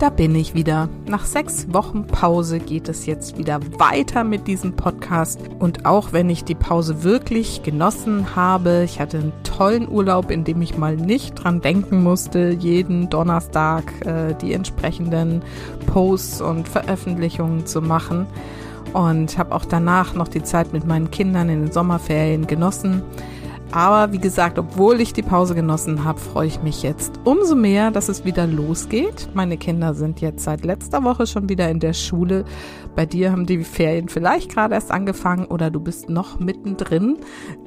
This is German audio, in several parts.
da bin ich wieder. Nach sechs Wochen Pause geht es jetzt wieder weiter mit diesem Podcast. Und auch wenn ich die Pause wirklich genossen habe, ich hatte einen tollen Urlaub, in dem ich mal nicht dran denken musste, jeden Donnerstag äh, die entsprechenden Posts und Veröffentlichungen zu machen. Und habe auch danach noch die Zeit mit meinen Kindern in den Sommerferien genossen. Aber wie gesagt, obwohl ich die Pause genossen habe, freue ich mich jetzt umso mehr, dass es wieder losgeht. Meine Kinder sind jetzt seit letzter Woche schon wieder in der Schule. Bei dir haben die Ferien vielleicht gerade erst angefangen oder du bist noch mittendrin.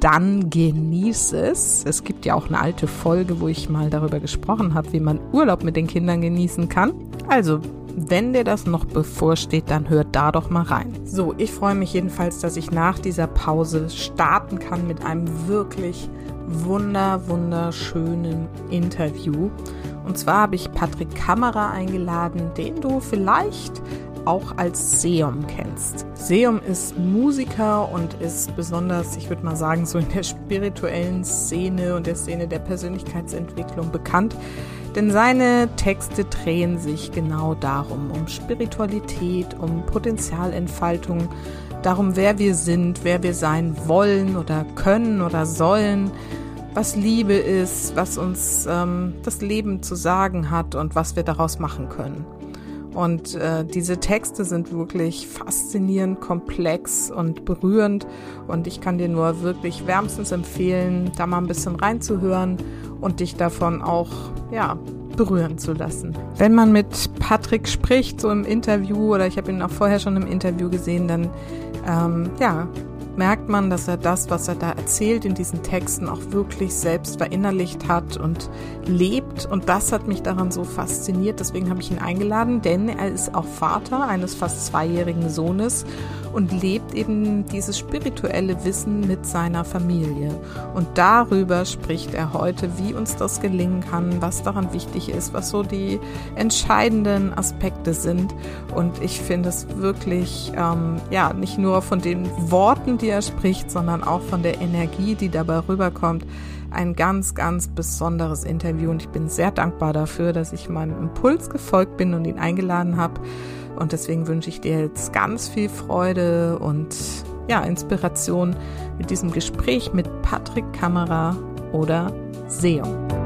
Dann genieß es. Es gibt ja auch eine alte Folge, wo ich mal darüber gesprochen habe, wie man Urlaub mit den Kindern genießen kann. Also wenn dir das noch bevorsteht, dann hört da doch mal rein. So, ich freue mich jedenfalls, dass ich nach dieser Pause starten kann mit einem wirklich wunder, wunderschönen Interview. Und zwar habe ich Patrick Kammerer eingeladen, den du vielleicht auch als Seum kennst. Seum ist Musiker und ist besonders, ich würde mal sagen, so in der spirituellen Szene und der Szene der Persönlichkeitsentwicklung bekannt. Denn seine Texte drehen sich genau darum, um Spiritualität, um Potenzialentfaltung, darum, wer wir sind, wer wir sein wollen oder können oder sollen, was Liebe ist, was uns ähm, das Leben zu sagen hat und was wir daraus machen können. Und äh, diese Texte sind wirklich faszinierend, komplex und berührend. Und ich kann dir nur wirklich wärmstens empfehlen, da mal ein bisschen reinzuhören und dich davon auch, ja, berühren zu lassen. Wenn man mit Patrick spricht, so im Interview, oder ich habe ihn auch vorher schon im Interview gesehen, dann ähm, ja, merkt man, dass er das, was er da erzählt in diesen Texten, auch wirklich selbst verinnerlicht hat und lebt. Und das hat mich daran so fasziniert. Deswegen habe ich ihn eingeladen, denn er ist auch Vater eines fast zweijährigen Sohnes und lebt eben dieses spirituelle Wissen mit seiner Familie. Und darüber spricht er heute, wie uns das gelingen kann, was daran wichtig ist, was so die entscheidenden Aspekte sind. Und ich finde es wirklich, ähm, ja, nicht nur von den Worten, die er spricht, sondern auch von der Energie, die dabei rüberkommt, ein ganz, ganz besonderes Interview. Und ich bin sehr dankbar dafür, dass ich meinem Impuls gefolgt bin und ihn eingeladen habe. Und deswegen wünsche ich dir jetzt ganz viel Freude und ja, Inspiration mit diesem Gespräch mit Patrick Kamera oder Seum.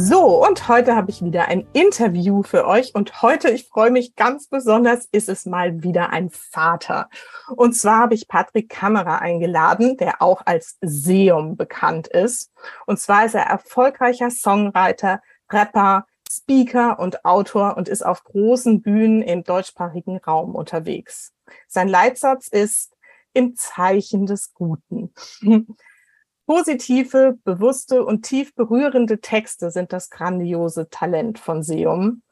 So, und heute habe ich wieder ein Interview für euch. Und heute, ich freue mich ganz besonders, ist es mal wieder ein Vater. Und zwar habe ich Patrick Kamera eingeladen, der auch als Seum bekannt ist. Und zwar ist er erfolgreicher Songwriter, Rapper, Speaker und Autor und ist auf großen Bühnen im deutschsprachigen Raum unterwegs. Sein Leitsatz ist im Zeichen des Guten. Positive, bewusste und tief berührende Texte sind das grandiose Talent von Seum.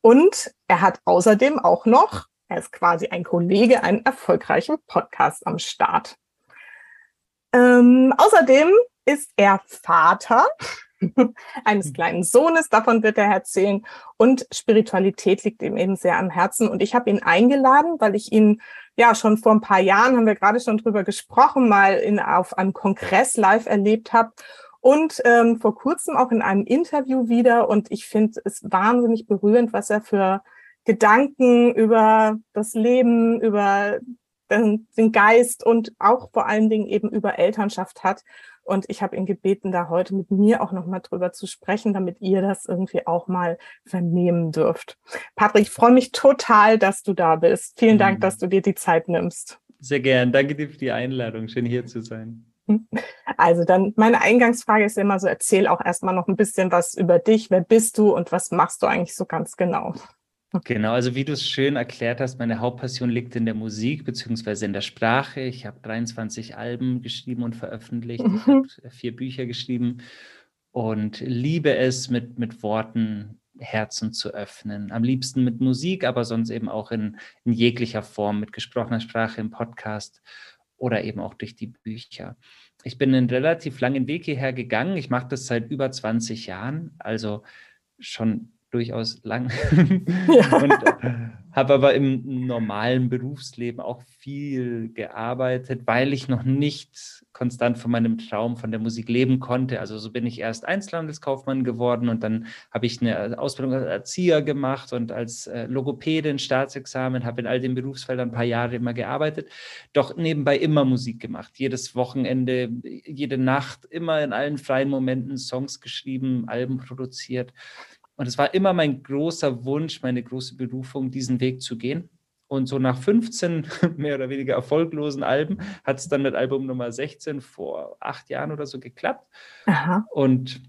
Und er hat außerdem auch noch, er ist quasi ein Kollege, einen erfolgreichen Podcast am Start. Ähm, außerdem ist er Vater eines kleinen Sohnes, davon wird er erzählen. Und Spiritualität liegt ihm eben sehr am Herzen. Und ich habe ihn eingeladen, weil ich ihn ja schon vor ein paar Jahren, haben wir gerade schon drüber gesprochen, mal in, auf einem Kongress live erlebt habe. Und ähm, vor kurzem auch in einem Interview wieder. Und ich finde es wahnsinnig berührend, was er für Gedanken über das Leben, über den, den Geist und auch vor allen Dingen eben über Elternschaft hat. Und ich habe ihn gebeten, da heute mit mir auch nochmal drüber zu sprechen, damit ihr das irgendwie auch mal vernehmen dürft. Patrick, ich freue mich total, dass du da bist. Vielen Dank, mhm. dass du dir die Zeit nimmst. Sehr gern. Danke dir für die Einladung. Schön hier zu sein. Also dann meine Eingangsfrage ist immer so, erzähl auch erstmal noch ein bisschen was über dich. Wer bist du und was machst du eigentlich so ganz genau? Genau, also wie du es schön erklärt hast, meine Hauptpassion liegt in der Musik beziehungsweise in der Sprache. Ich habe 23 Alben geschrieben und veröffentlicht. Ich mhm. habe vier Bücher geschrieben und liebe es, mit, mit Worten Herzen zu öffnen. Am liebsten mit Musik, aber sonst eben auch in, in jeglicher Form, mit gesprochener Sprache im Podcast oder eben auch durch die Bücher. Ich bin einen relativ langen Weg hierher gegangen. Ich mache das seit über 20 Jahren, also schon durchaus lang. Ja. und äh, habe aber im normalen Berufsleben auch viel gearbeitet, weil ich noch nicht konstant von meinem Traum von der Musik leben konnte. Also so bin ich erst Einzelhandelskaufmann geworden und dann habe ich eine Ausbildung als Erzieher gemacht und als äh, Logopäde ein Staatsexamen, habe in all den Berufsfeldern ein paar Jahre immer gearbeitet, doch nebenbei immer Musik gemacht. Jedes Wochenende, jede Nacht, immer in allen freien Momenten Songs geschrieben, Alben produziert. Und es war immer mein großer Wunsch, meine große Berufung, diesen Weg zu gehen. Und so nach 15 mehr oder weniger erfolglosen Alben hat es dann mit Album Nummer 16 vor acht Jahren oder so geklappt. Aha. Und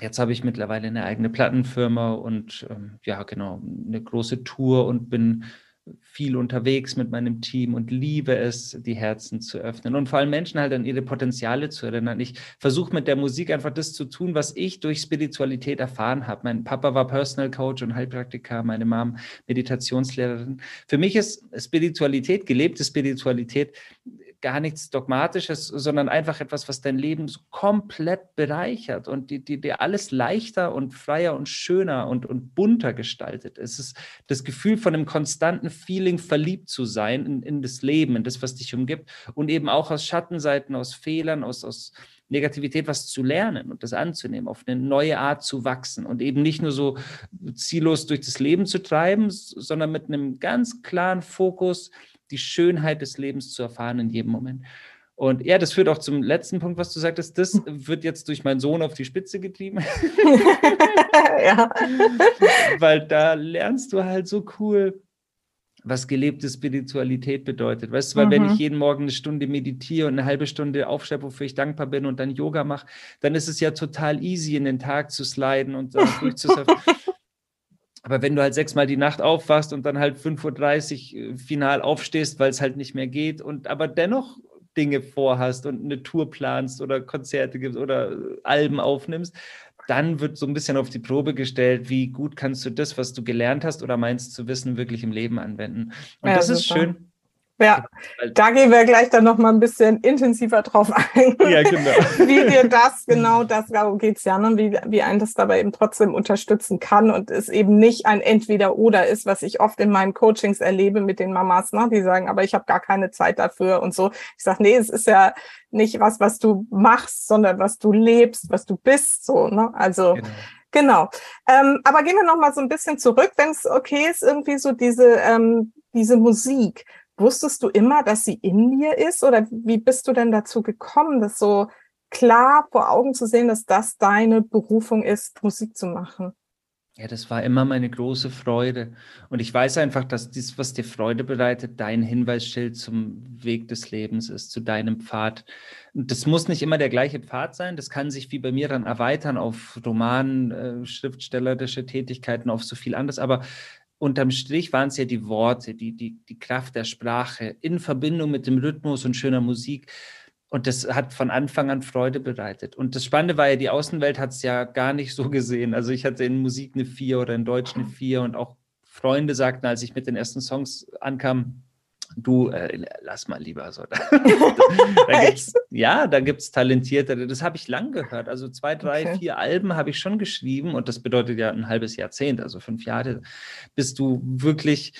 jetzt habe ich mittlerweile eine eigene Plattenfirma und ähm, ja, genau, eine große Tour und bin viel unterwegs mit meinem Team und liebe es, die Herzen zu öffnen und vor allem Menschen halt an ihre Potenziale zu erinnern. Ich versuche mit der Musik einfach das zu tun, was ich durch Spiritualität erfahren habe. Mein Papa war Personal Coach und Heilpraktiker, meine Mom Meditationslehrerin. Für mich ist Spiritualität, gelebte Spiritualität, gar nichts Dogmatisches, sondern einfach etwas, was dein Leben so komplett bereichert und dir die, die alles leichter und freier und schöner und, und bunter gestaltet. Es ist das Gefühl von einem konstanten Feeling, verliebt zu sein in, in das Leben, in das, was dich umgibt und eben auch aus Schattenseiten, aus Fehlern, aus, aus Negativität was zu lernen und das anzunehmen, auf eine neue Art zu wachsen und eben nicht nur so ziellos durch das Leben zu treiben, sondern mit einem ganz klaren Fokus, die Schönheit des Lebens zu erfahren in jedem Moment. Und ja, das führt auch zum letzten Punkt, was du sagtest. Das wird jetzt durch meinen Sohn auf die Spitze getrieben. ja. Weil da lernst du halt so cool, was gelebte Spiritualität bedeutet. Weißt du, weil mhm. wenn ich jeden Morgen eine Stunde meditiere und eine halbe Stunde aufschreibe, wofür ich dankbar bin und dann Yoga mache, dann ist es ja total easy, in den Tag zu sliden und durchzusurfen. Aber wenn du halt sechsmal die Nacht aufwachst und dann halt 5.30 Uhr äh, final aufstehst, weil es halt nicht mehr geht und aber dennoch Dinge vorhast und eine Tour planst oder Konzerte gibst oder Alben aufnimmst, dann wird so ein bisschen auf die Probe gestellt, wie gut kannst du das, was du gelernt hast oder meinst zu wissen, wirklich im Leben anwenden. Und ja, das super. ist schön. Ja, da gehen wir gleich dann noch mal ein bisschen intensiver drauf ein. Ja, genau. wie wir das, genau das, darum geht es ja, ne? wie, wie ein das dabei eben trotzdem unterstützen kann und es eben nicht ein Entweder-Oder ist, was ich oft in meinen Coachings erlebe mit den Mamas, ne? die sagen, aber ich habe gar keine Zeit dafür und so. Ich sage, nee, es ist ja nicht was, was du machst, sondern was du lebst, was du bist, so, ne? Also, genau. Genau. Ähm, aber gehen wir noch mal so ein bisschen zurück, wenn es okay ist, irgendwie so diese, ähm, diese Musik. Wusstest du immer, dass sie in dir ist? Oder wie bist du denn dazu gekommen, das so klar vor Augen zu sehen, dass das deine Berufung ist, Musik zu machen? Ja, das war immer meine große Freude. Und ich weiß einfach, dass dies, was dir Freude bereitet, dein Hinweisschild zum Weg des Lebens ist, zu deinem Pfad. Und das muss nicht immer der gleiche Pfad sein. Das kann sich wie bei mir dann erweitern auf Roman, äh, schriftstellerische Tätigkeiten, auf so viel anderes. Aber unterm Strich waren es ja die Worte, die, die, die Kraft der Sprache in Verbindung mit dem Rhythmus und schöner Musik. Und das hat von Anfang an Freude bereitet. Und das Spannende war ja, die Außenwelt hat es ja gar nicht so gesehen. Also ich hatte in Musik eine Vier oder in Deutsch eine Vier und auch Freunde sagten, als ich mit den ersten Songs ankam, du, äh, lass mal lieber so. da gibt's, ja, da gibt es Talentierte. Das habe ich lang gehört. Also zwei, drei, okay. vier Alben habe ich schon geschrieben und das bedeutet ja ein halbes Jahrzehnt, also fünf Jahre, bis du wirklich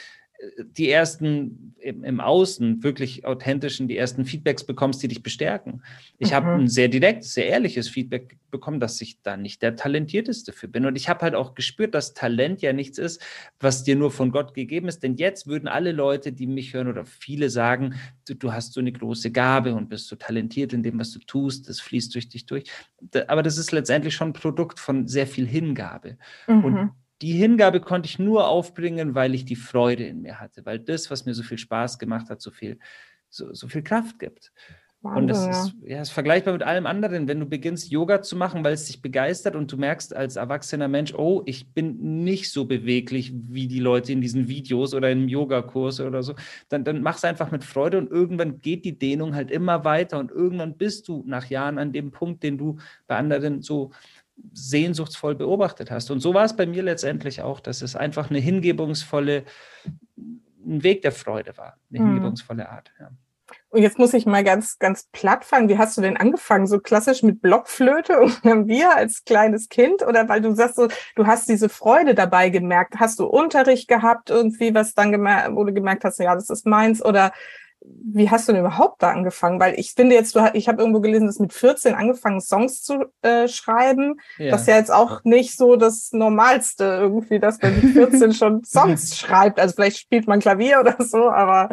die ersten im, im, Außen wirklich authentischen, die ersten Feedbacks bekommst, die dich bestärken. Ich mhm. habe ein sehr direktes, sehr ehrliches Feedback bekommen, dass ich da nicht der Talentierteste für bin. Und ich habe halt auch gespürt, dass Talent ja nichts ist, was dir nur von Gott gegeben ist. Denn jetzt würden alle Leute, die mich hören oder viele sagen, du, du hast so eine große Gabe und bist so talentiert in dem, was du tust, das fließt durch dich durch. Aber das ist letztendlich schon ein Produkt von sehr viel Hingabe. Mhm. Und die Hingabe konnte ich nur aufbringen, weil ich die Freude in mir hatte, weil das, was mir so viel Spaß gemacht hat, so viel, so, so viel Kraft gibt. Wahnsinn, und das ist, ja, ist vergleichbar mit allem anderen. Wenn du beginnst, Yoga zu machen, weil es dich begeistert und du merkst als erwachsener Mensch, oh, ich bin nicht so beweglich wie die Leute in diesen Videos oder im Yogakurs oder so, dann, dann mach es einfach mit Freude und irgendwann geht die Dehnung halt immer weiter und irgendwann bist du nach Jahren an dem Punkt, den du bei anderen so sehnsuchtsvoll beobachtet hast. Und so war es bei mir letztendlich auch, dass es einfach eine hingebungsvolle, ein Weg der Freude war, eine mhm. hingebungsvolle Art. Ja. Und jetzt muss ich mal ganz, ganz platt fangen. Wie hast du denn angefangen? So klassisch mit Blockflöte und einem Bier als kleines Kind? Oder weil du sagst so, du hast diese Freude dabei gemerkt. Hast du Unterricht gehabt irgendwie, was dann gemerkt, wo du gemerkt hast, ja, das ist meins? Oder wie hast du denn überhaupt da angefangen? Weil ich finde jetzt, du, ich habe irgendwo gelesen, dass mit 14 angefangen, Songs zu äh, schreiben. Ja. Das ist ja jetzt auch nicht so das Normalste irgendwie, dass man mit 14 schon Songs schreibt. Also vielleicht spielt man Klavier oder so, aber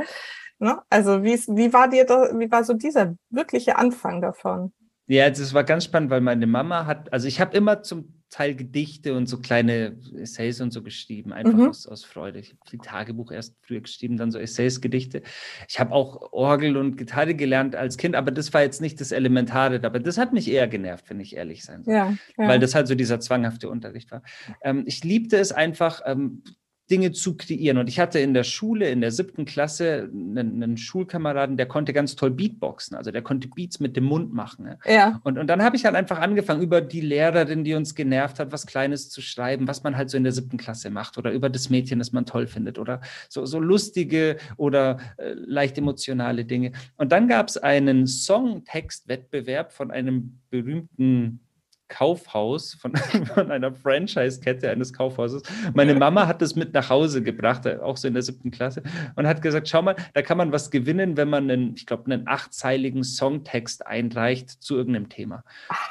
ne? also wie, wie war dir da, wie war so dieser wirkliche Anfang davon? Ja, das war ganz spannend, weil meine Mama hat, also ich habe immer zum Teil Gedichte und so kleine Essays und so geschrieben, einfach mhm. aus, aus Freude. Ich habe viel Tagebuch erst früher geschrieben, dann so Essays, Gedichte. Ich habe auch Orgel und Gitarre gelernt als Kind, aber das war jetzt nicht das Elementare. Aber das hat mich eher genervt, wenn ich ehrlich sein soll. Ja, ja. Weil das halt so dieser zwanghafte Unterricht war. Ähm, ich liebte es einfach, ähm, Dinge zu kreieren. Und ich hatte in der Schule, in der siebten Klasse, einen, einen, Schulkameraden, der konnte ganz toll Beatboxen. Also der konnte Beats mit dem Mund machen. Ne? Ja. Und, und dann habe ich halt einfach angefangen, über die Lehrerin, die uns genervt hat, was Kleines zu schreiben, was man halt so in der siebten Klasse macht. Oder über das Mädchen, das man toll findet. Oder so, so lustige oder äh, leicht emotionale Dinge. Und dann gab es einen Songtextwettbewerb von einem berühmten Kaufhaus von, von einer Franchise-Kette eines Kaufhauses. Meine Mama hat das mit nach Hause gebracht, äh, auch so in der siebten Klasse, und hat gesagt: Schau mal, da kann man was gewinnen, wenn man einen, ich glaube, einen achtzeiligen Songtext einreicht zu irgendeinem Thema.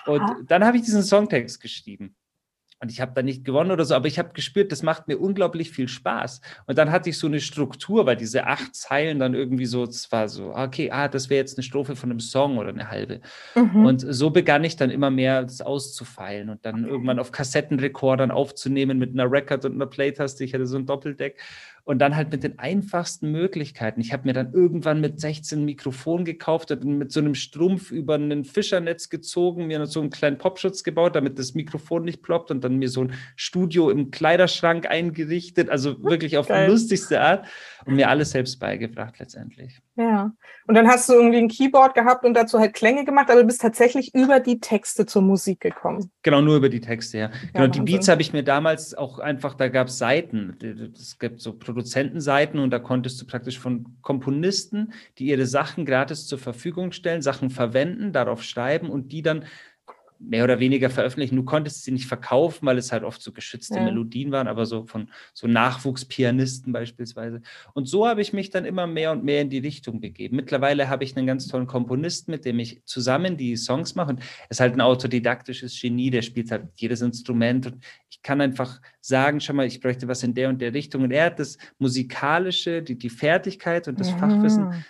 Und dann habe ich diesen Songtext geschrieben. Und ich habe da nicht gewonnen oder so, aber ich habe gespürt, das macht mir unglaublich viel Spaß. Und dann hatte ich so eine Struktur, weil diese acht Zeilen dann irgendwie so, es war so, okay, ah, das wäre jetzt eine Strophe von einem Song oder eine halbe. Mhm. Und so begann ich dann immer mehr das auszufeilen und dann irgendwann auf Kassettenrekordern aufzunehmen mit einer Record und einer Playtaste. Ich hatte so ein Doppeldeck und dann halt mit den einfachsten Möglichkeiten. Ich habe mir dann irgendwann mit 16 ein Mikrofon gekauft und mit so einem Strumpf über ein Fischernetz gezogen, mir so einen kleinen Popschutz gebaut, damit das Mikrofon nicht ploppt und dann mir so ein Studio im Kleiderschrank eingerichtet, also wirklich auf Geil. die lustigste Art und mir alles selbst beigebracht letztendlich. Ja. Und dann hast du irgendwie ein Keyboard gehabt und dazu halt Klänge gemacht, aber du bist tatsächlich über die Texte zur Musik gekommen. Genau, nur über die Texte, ja. Genau, ja, die Beats habe ich mir damals auch einfach, da gab es Seiten. Es gibt so Produzentenseiten und da konntest du praktisch von Komponisten, die ihre Sachen gratis zur Verfügung stellen, Sachen verwenden, darauf schreiben und die dann mehr oder weniger veröffentlichen. Du konntest sie nicht verkaufen, weil es halt oft so geschützte ja. Melodien waren, aber so von so Nachwuchspianisten beispielsweise. Und so habe ich mich dann immer mehr und mehr in die Richtung begeben. Mittlerweile habe ich einen ganz tollen Komponisten, mit dem ich zusammen die Songs mache. Und er ist halt ein autodidaktisches Genie, der spielt halt jedes Instrument. Und ich kann einfach sagen, schau mal, ich bräuchte was in der und der Richtung. Und er hat das Musikalische, die, die Fertigkeit und das ja. Fachwissen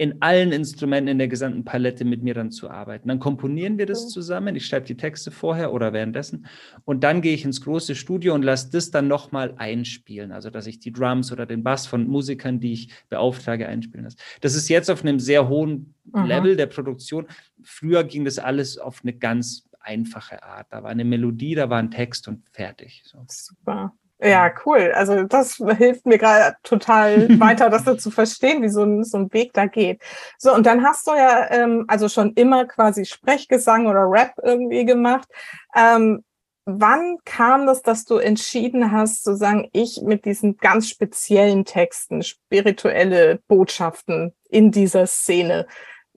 in allen Instrumenten in der gesamten Palette mit mir dann zu arbeiten. Dann komponieren wir das zusammen. Ich schreibe die Texte vorher oder währenddessen. Und dann gehe ich ins große Studio und lasse das dann nochmal einspielen. Also, dass ich die Drums oder den Bass von Musikern, die ich beauftrage, einspielen lasse. Das ist jetzt auf einem sehr hohen Aha. Level der Produktion. Früher ging das alles auf eine ganz einfache Art. Da war eine Melodie, da war ein Text und fertig. So. Super. Ja, cool. Also das hilft mir gerade total weiter, das so zu verstehen, wie so ein, so ein Weg da geht. So, und dann hast du ja ähm, also schon immer quasi Sprechgesang oder Rap irgendwie gemacht. Ähm, wann kam das, dass du entschieden hast, zu sagen, ich mit diesen ganz speziellen Texten, spirituelle Botschaften in dieser Szene?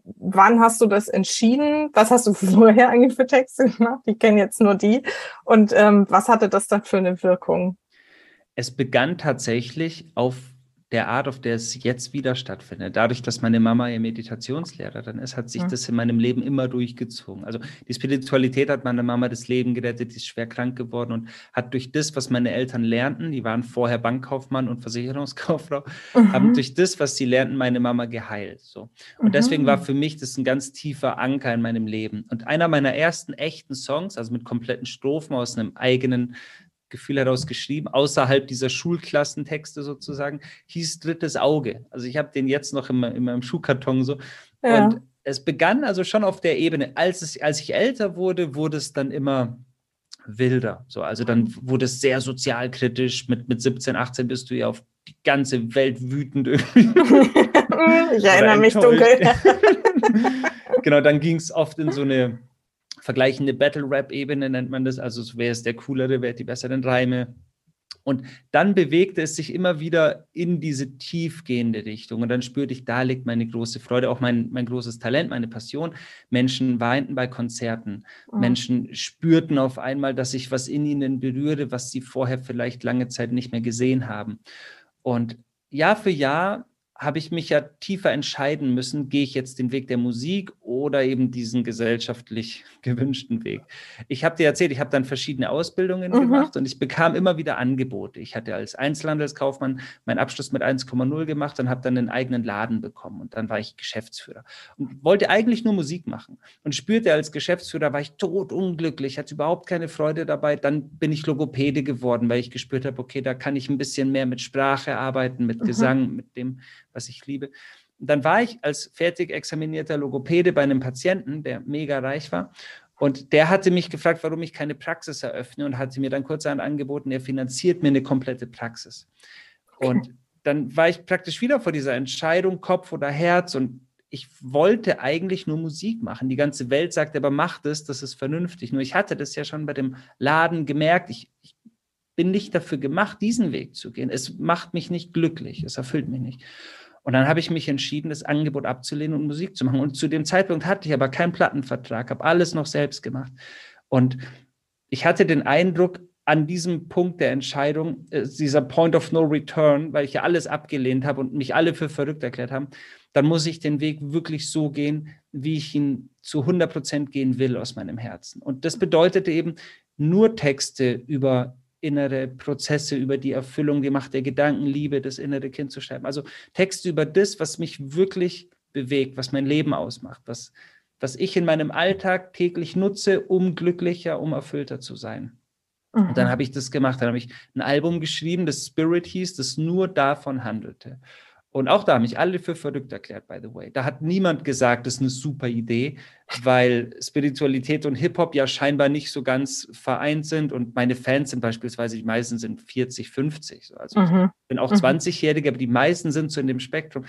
Wann hast du das entschieden? Was hast du vorher eigentlich für Texte gemacht? Ich kenne jetzt nur die. Und ähm, was hatte das dann für eine Wirkung? Es begann tatsächlich auf der Art, auf der es jetzt wieder stattfindet. Dadurch, dass meine Mama ja Meditationslehrerin ist, hat sich mhm. das in meinem Leben immer durchgezogen. Also die Spiritualität hat meiner Mama das Leben gerettet, die ist schwer krank geworden und hat durch das, was meine Eltern lernten, die waren vorher Bankkaufmann und Versicherungskauffrau, mhm. haben durch das, was sie lernten, meine Mama geheilt. So. Und mhm. deswegen war für mich das ein ganz tiefer Anker in meinem Leben. Und einer meiner ersten echten Songs, also mit kompletten Strophen aus einem eigenen Gefühl heraus geschrieben, außerhalb dieser Schulklassentexte sozusagen, hieß Drittes Auge. Also ich habe den jetzt noch in, in meinem Schuhkarton so. Ja. Und es begann also schon auf der Ebene. Als, es, als ich älter wurde, wurde es dann immer wilder. So, also dann wurde es sehr sozialkritisch. Mit, mit 17, 18 bist du ja auf die ganze Welt wütend ich erinnere mich dunkel. genau, dann ging es oft in so eine vergleichende Battle-Rap-Ebene nennt man das. Also wer ist der coolere, wer hat die besseren Reime. Und dann bewegte es sich immer wieder in diese tiefgehende Richtung. Und dann spürte ich, da liegt meine große Freude, auch mein, mein großes Talent, meine Passion. Menschen weinten bei Konzerten. Mhm. Menschen spürten auf einmal, dass ich was in ihnen berühre, was sie vorher vielleicht lange Zeit nicht mehr gesehen haben. Und Jahr für Jahr habe ich mich ja tiefer entscheiden müssen, gehe ich jetzt den Weg der Musik oder eben diesen gesellschaftlich gewünschten Weg. Ich habe dir erzählt, ich habe dann verschiedene Ausbildungen mhm. gemacht und ich bekam immer wieder Angebote. Ich hatte als Einzelhandelskaufmann meinen Abschluss mit 1,0 gemacht und habe dann einen eigenen Laden bekommen und dann war ich Geschäftsführer und wollte eigentlich nur Musik machen und spürte als Geschäftsführer war ich totunglücklich, hatte überhaupt keine Freude dabei. Dann bin ich Logopäde geworden, weil ich gespürt habe, okay, da kann ich ein bisschen mehr mit Sprache arbeiten, mit mhm. Gesang, mit dem was ich liebe. Und dann war ich als fertig examinierter Logopäde bei einem Patienten, der mega reich war. Und der hatte mich gefragt, warum ich keine Praxis eröffne und hatte mir dann kurzerhand angeboten, er finanziert mir eine komplette Praxis. Und dann war ich praktisch wieder vor dieser Entscheidung, Kopf oder Herz. Und ich wollte eigentlich nur Musik machen. Die ganze Welt sagte, aber mach das, das ist vernünftig. Nur ich hatte das ja schon bei dem Laden gemerkt. Ich, ich bin nicht dafür gemacht, diesen Weg zu gehen. Es macht mich nicht glücklich, es erfüllt mich nicht. Und dann habe ich mich entschieden, das Angebot abzulehnen und Musik zu machen. Und zu dem Zeitpunkt hatte ich aber keinen Plattenvertrag, habe alles noch selbst gemacht. Und ich hatte den Eindruck, an diesem Punkt der Entscheidung, äh, dieser Point of No Return, weil ich ja alles abgelehnt habe und mich alle für verrückt erklärt haben, dann muss ich den Weg wirklich so gehen, wie ich ihn zu 100 Prozent gehen will aus meinem Herzen. Und das bedeutete eben nur Texte über innere Prozesse, über die Erfüllung, die Macht der Gedanken, Liebe, das innere Kind zu schreiben. Also Texte über das, was mich wirklich bewegt, was mein Leben ausmacht, was, was ich in meinem Alltag täglich nutze, um glücklicher, um erfüllter zu sein. Mhm. Und dann mhm. habe ich das gemacht. Dann habe ich ein Album geschrieben, das Spirit hieß, das nur davon handelte. Und auch da haben mich alle für verrückt erklärt, by the way. Da hat niemand gesagt, das ist eine super Idee, weil Spiritualität und Hip-Hop ja scheinbar nicht so ganz vereint sind. Und meine Fans sind beispielsweise, die meisten sind 40, 50. Also mhm. ich bin auch mhm. 20-Jährige, aber die meisten sind so in dem Spektrum.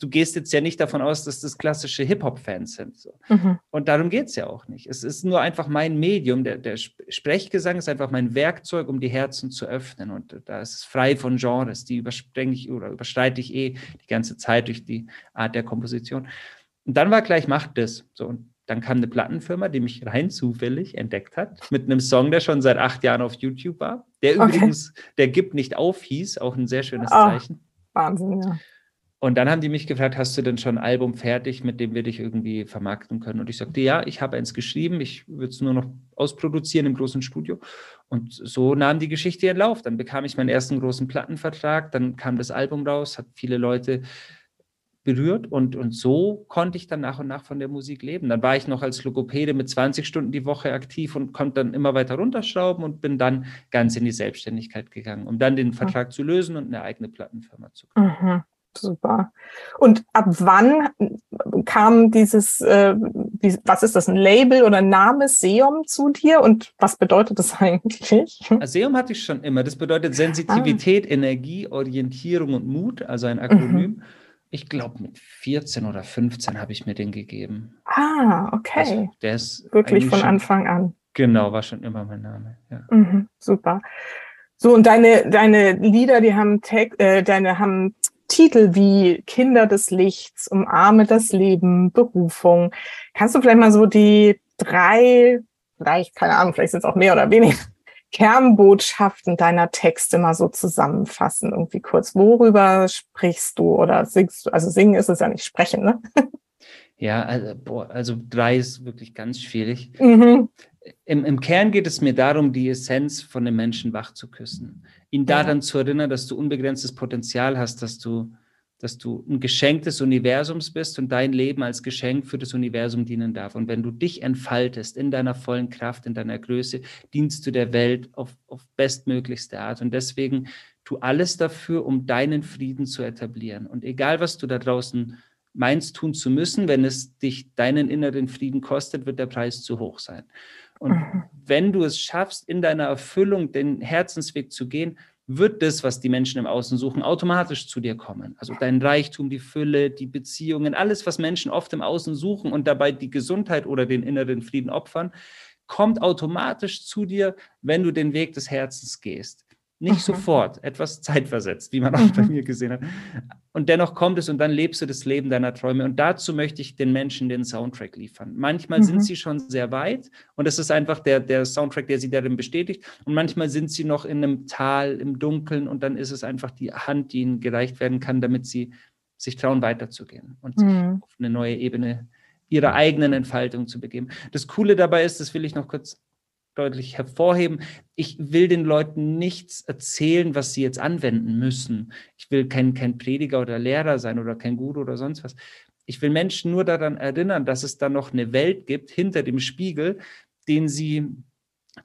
Du gehst jetzt ja nicht davon aus, dass das klassische Hip-Hop-Fans sind. So. Mhm. Und darum geht es ja auch nicht. Es ist nur einfach mein Medium. Der, der Sprechgesang ist einfach mein Werkzeug, um die Herzen zu öffnen. Und da ist es frei von Genres. Die überspringe ich oder überstreite ich eh die ganze Zeit durch die Art der Komposition. Und dann war gleich, macht das. So, und dann kam eine Plattenfirma, die mich rein zufällig entdeckt hat, mit einem Song, der schon seit acht Jahren auf YouTube war. Der okay. übrigens, der gibt nicht auf, hieß, auch ein sehr schönes oh, Zeichen. Wahnsinn, ja. Und dann haben die mich gefragt, hast du denn schon ein Album fertig, mit dem wir dich irgendwie vermarkten können? Und ich sagte, ja, ich habe eins geschrieben, ich würde es nur noch ausproduzieren im großen Studio. Und so nahm die Geschichte ihren Lauf. Dann bekam ich meinen ersten großen Plattenvertrag, dann kam das Album raus, hat viele Leute berührt und, und so konnte ich dann nach und nach von der Musik leben. Dann war ich noch als Logopäde mit 20 Stunden die Woche aktiv und konnte dann immer weiter runterschrauben und bin dann ganz in die Selbstständigkeit gegangen, um dann den. Vertrag mhm. zu lösen und eine eigene Plattenfirma zu gründen. Mhm. Super. Und ab wann kam dieses, äh, wie, was ist das, ein Label oder ein Name Seum zu dir und was bedeutet das eigentlich? Seum hatte ich schon immer. Das bedeutet Sensitivität, ah. Energie, Orientierung und Mut, also ein Akronym. Mhm. Ich glaube, mit 14 oder 15 habe ich mir den gegeben. Ah, okay. Also, der ist wirklich von schon, Anfang an. Genau, war schon immer mein Name. Ja. Mhm, super. So, und deine, deine Lieder, die haben, Tag, äh, deine haben Titel wie Kinder des Lichts, Umarme das Leben, Berufung. Kannst du vielleicht mal so die drei, vielleicht, keine Ahnung, vielleicht sind es auch mehr oder weniger, Kernbotschaften deiner Texte mal so zusammenfassen, irgendwie kurz. Worüber sprichst du oder singst du? Also singen ist es ja nicht sprechen, ne? Ja, also, boah, also drei ist wirklich ganz schwierig. Mhm. Im, Im Kern geht es mir darum, die Essenz von dem Menschen wach zu küssen. Ihn daran ja. zu erinnern, dass du unbegrenztes Potenzial hast, dass du dass du ein Geschenk des Universums bist und dein Leben als Geschenk für das Universum dienen darf. Und wenn du dich entfaltest in deiner vollen Kraft, in deiner Größe, dienst du der Welt auf, auf bestmöglichste Art. Und deswegen tu alles dafür, um deinen Frieden zu etablieren. Und egal, was du da draußen meinst tun zu müssen, wenn es dich deinen inneren Frieden kostet, wird der Preis zu hoch sein. Und mhm. wenn du es schaffst, in deiner Erfüllung den Herzensweg zu gehen, wird das, was die Menschen im Außen suchen, automatisch zu dir kommen. Also dein Reichtum, die Fülle, die Beziehungen, alles, was Menschen oft im Außen suchen und dabei die Gesundheit oder den inneren Frieden opfern, kommt automatisch zu dir, wenn du den Weg des Herzens gehst. Nicht mhm. sofort, etwas zeitversetzt, wie man auch mhm. bei mir gesehen hat. Und dennoch kommt es und dann lebst du das Leben deiner Träume. Und dazu möchte ich den Menschen den Soundtrack liefern. Manchmal mhm. sind sie schon sehr weit und es ist einfach der, der Soundtrack, der sie darin bestätigt. Und manchmal sind sie noch in einem Tal im Dunkeln und dann ist es einfach die Hand, die ihnen gereicht werden kann, damit sie sich trauen, weiterzugehen und sich mhm. auf eine neue Ebene ihrer eigenen Entfaltung zu begeben. Das Coole dabei ist, das will ich noch kurz deutlich hervorheben. Ich will den Leuten nichts erzählen, was sie jetzt anwenden müssen. Ich will kein, kein Prediger oder Lehrer sein oder kein Guru oder sonst was. Ich will Menschen nur daran erinnern, dass es da noch eine Welt gibt hinter dem Spiegel, den sie,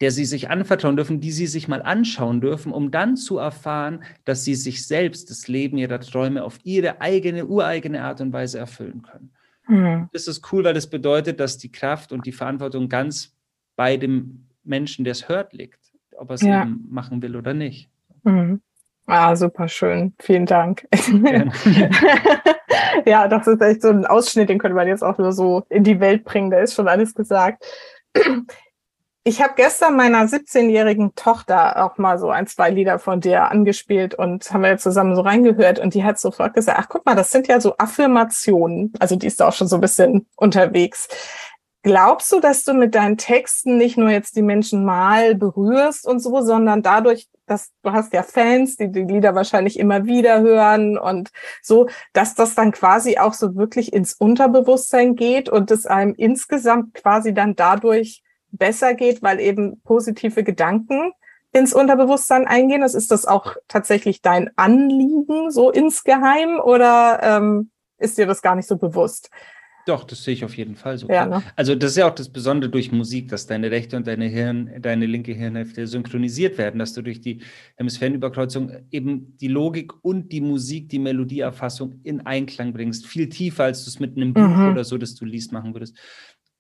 der sie sich anvertrauen dürfen, die sie sich mal anschauen dürfen, um dann zu erfahren, dass sie sich selbst das Leben ihrer Träume auf ihre eigene, ureigene Art und Weise erfüllen können. Mhm. Das ist cool, weil das bedeutet, dass die Kraft und die Verantwortung ganz bei dem Menschen, der es hört, liegt, ob er es ja. eben machen will oder nicht. Mhm. Ah, super schön. Vielen Dank. ja, das ist echt so ein Ausschnitt, den könnte man jetzt auch nur so in die Welt bringen. Da ist schon alles gesagt. Ich habe gestern meiner 17-jährigen Tochter auch mal so ein, zwei Lieder von dir angespielt und haben wir zusammen so reingehört und die hat sofort gesagt, ach guck mal, das sind ja so Affirmationen. Also die ist da auch schon so ein bisschen unterwegs. Glaubst du, dass du mit deinen Texten nicht nur jetzt die Menschen mal berührst und so, sondern dadurch, dass du hast ja Fans, die die Lieder wahrscheinlich immer wieder hören und so, dass das dann quasi auch so wirklich ins Unterbewusstsein geht und es einem insgesamt quasi dann dadurch besser geht, weil eben positive Gedanken ins Unterbewusstsein eingehen. Das ist das auch tatsächlich dein Anliegen so insgeheim oder ähm, ist dir das gar nicht so bewusst? Doch, das sehe ich auf jeden Fall so. Ja, ne? Also das ist ja auch das Besondere durch Musik, dass deine rechte und deine Hirn, deine linke Hirnhälfte synchronisiert werden, dass du durch die Hemisphärenüberkreuzung eben die Logik und die Musik, die Melodieerfassung in Einklang bringst. Viel tiefer, als du es mit einem Buch mhm. oder so, das du liest, machen würdest.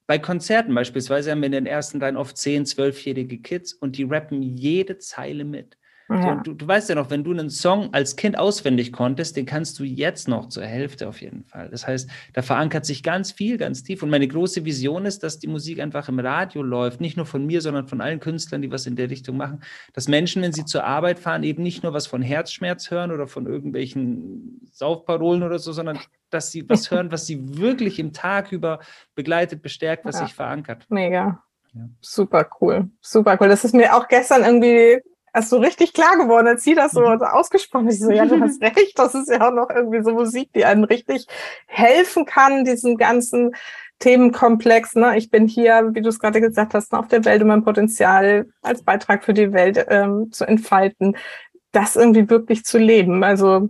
Bei Konzerten beispielsweise haben wir in den ersten Reihen oft 10-, 12-jährige Kids und die rappen jede Zeile mit. Ja. So, du, du, weißt ja noch, wenn du einen Song als Kind auswendig konntest, den kannst du jetzt noch zur Hälfte auf jeden Fall. Das heißt, da verankert sich ganz viel, ganz tief. Und meine große Vision ist, dass die Musik einfach im Radio läuft, nicht nur von mir, sondern von allen Künstlern, die was in der Richtung machen, dass Menschen, wenn sie zur Arbeit fahren, eben nicht nur was von Herzschmerz hören oder von irgendwelchen Saufparolen oder so, sondern dass sie was hören, was sie wirklich im Tag über begleitet, bestärkt, was ja. sich verankert. Mega. Ja. Super cool. Super cool. Das ist mir auch gestern irgendwie erst so richtig klar geworden, als sie das so mhm. ausgesprochen hat. Ich so, ja, du hast recht, das ist ja auch noch irgendwie so Musik, die einem richtig helfen kann, diesen ganzen Themenkomplex. Ne? Ich bin hier, wie du es gerade gesagt hast, auf der Welt, um mein Potenzial als Beitrag für die Welt ähm, zu entfalten, das irgendwie wirklich zu leben. Also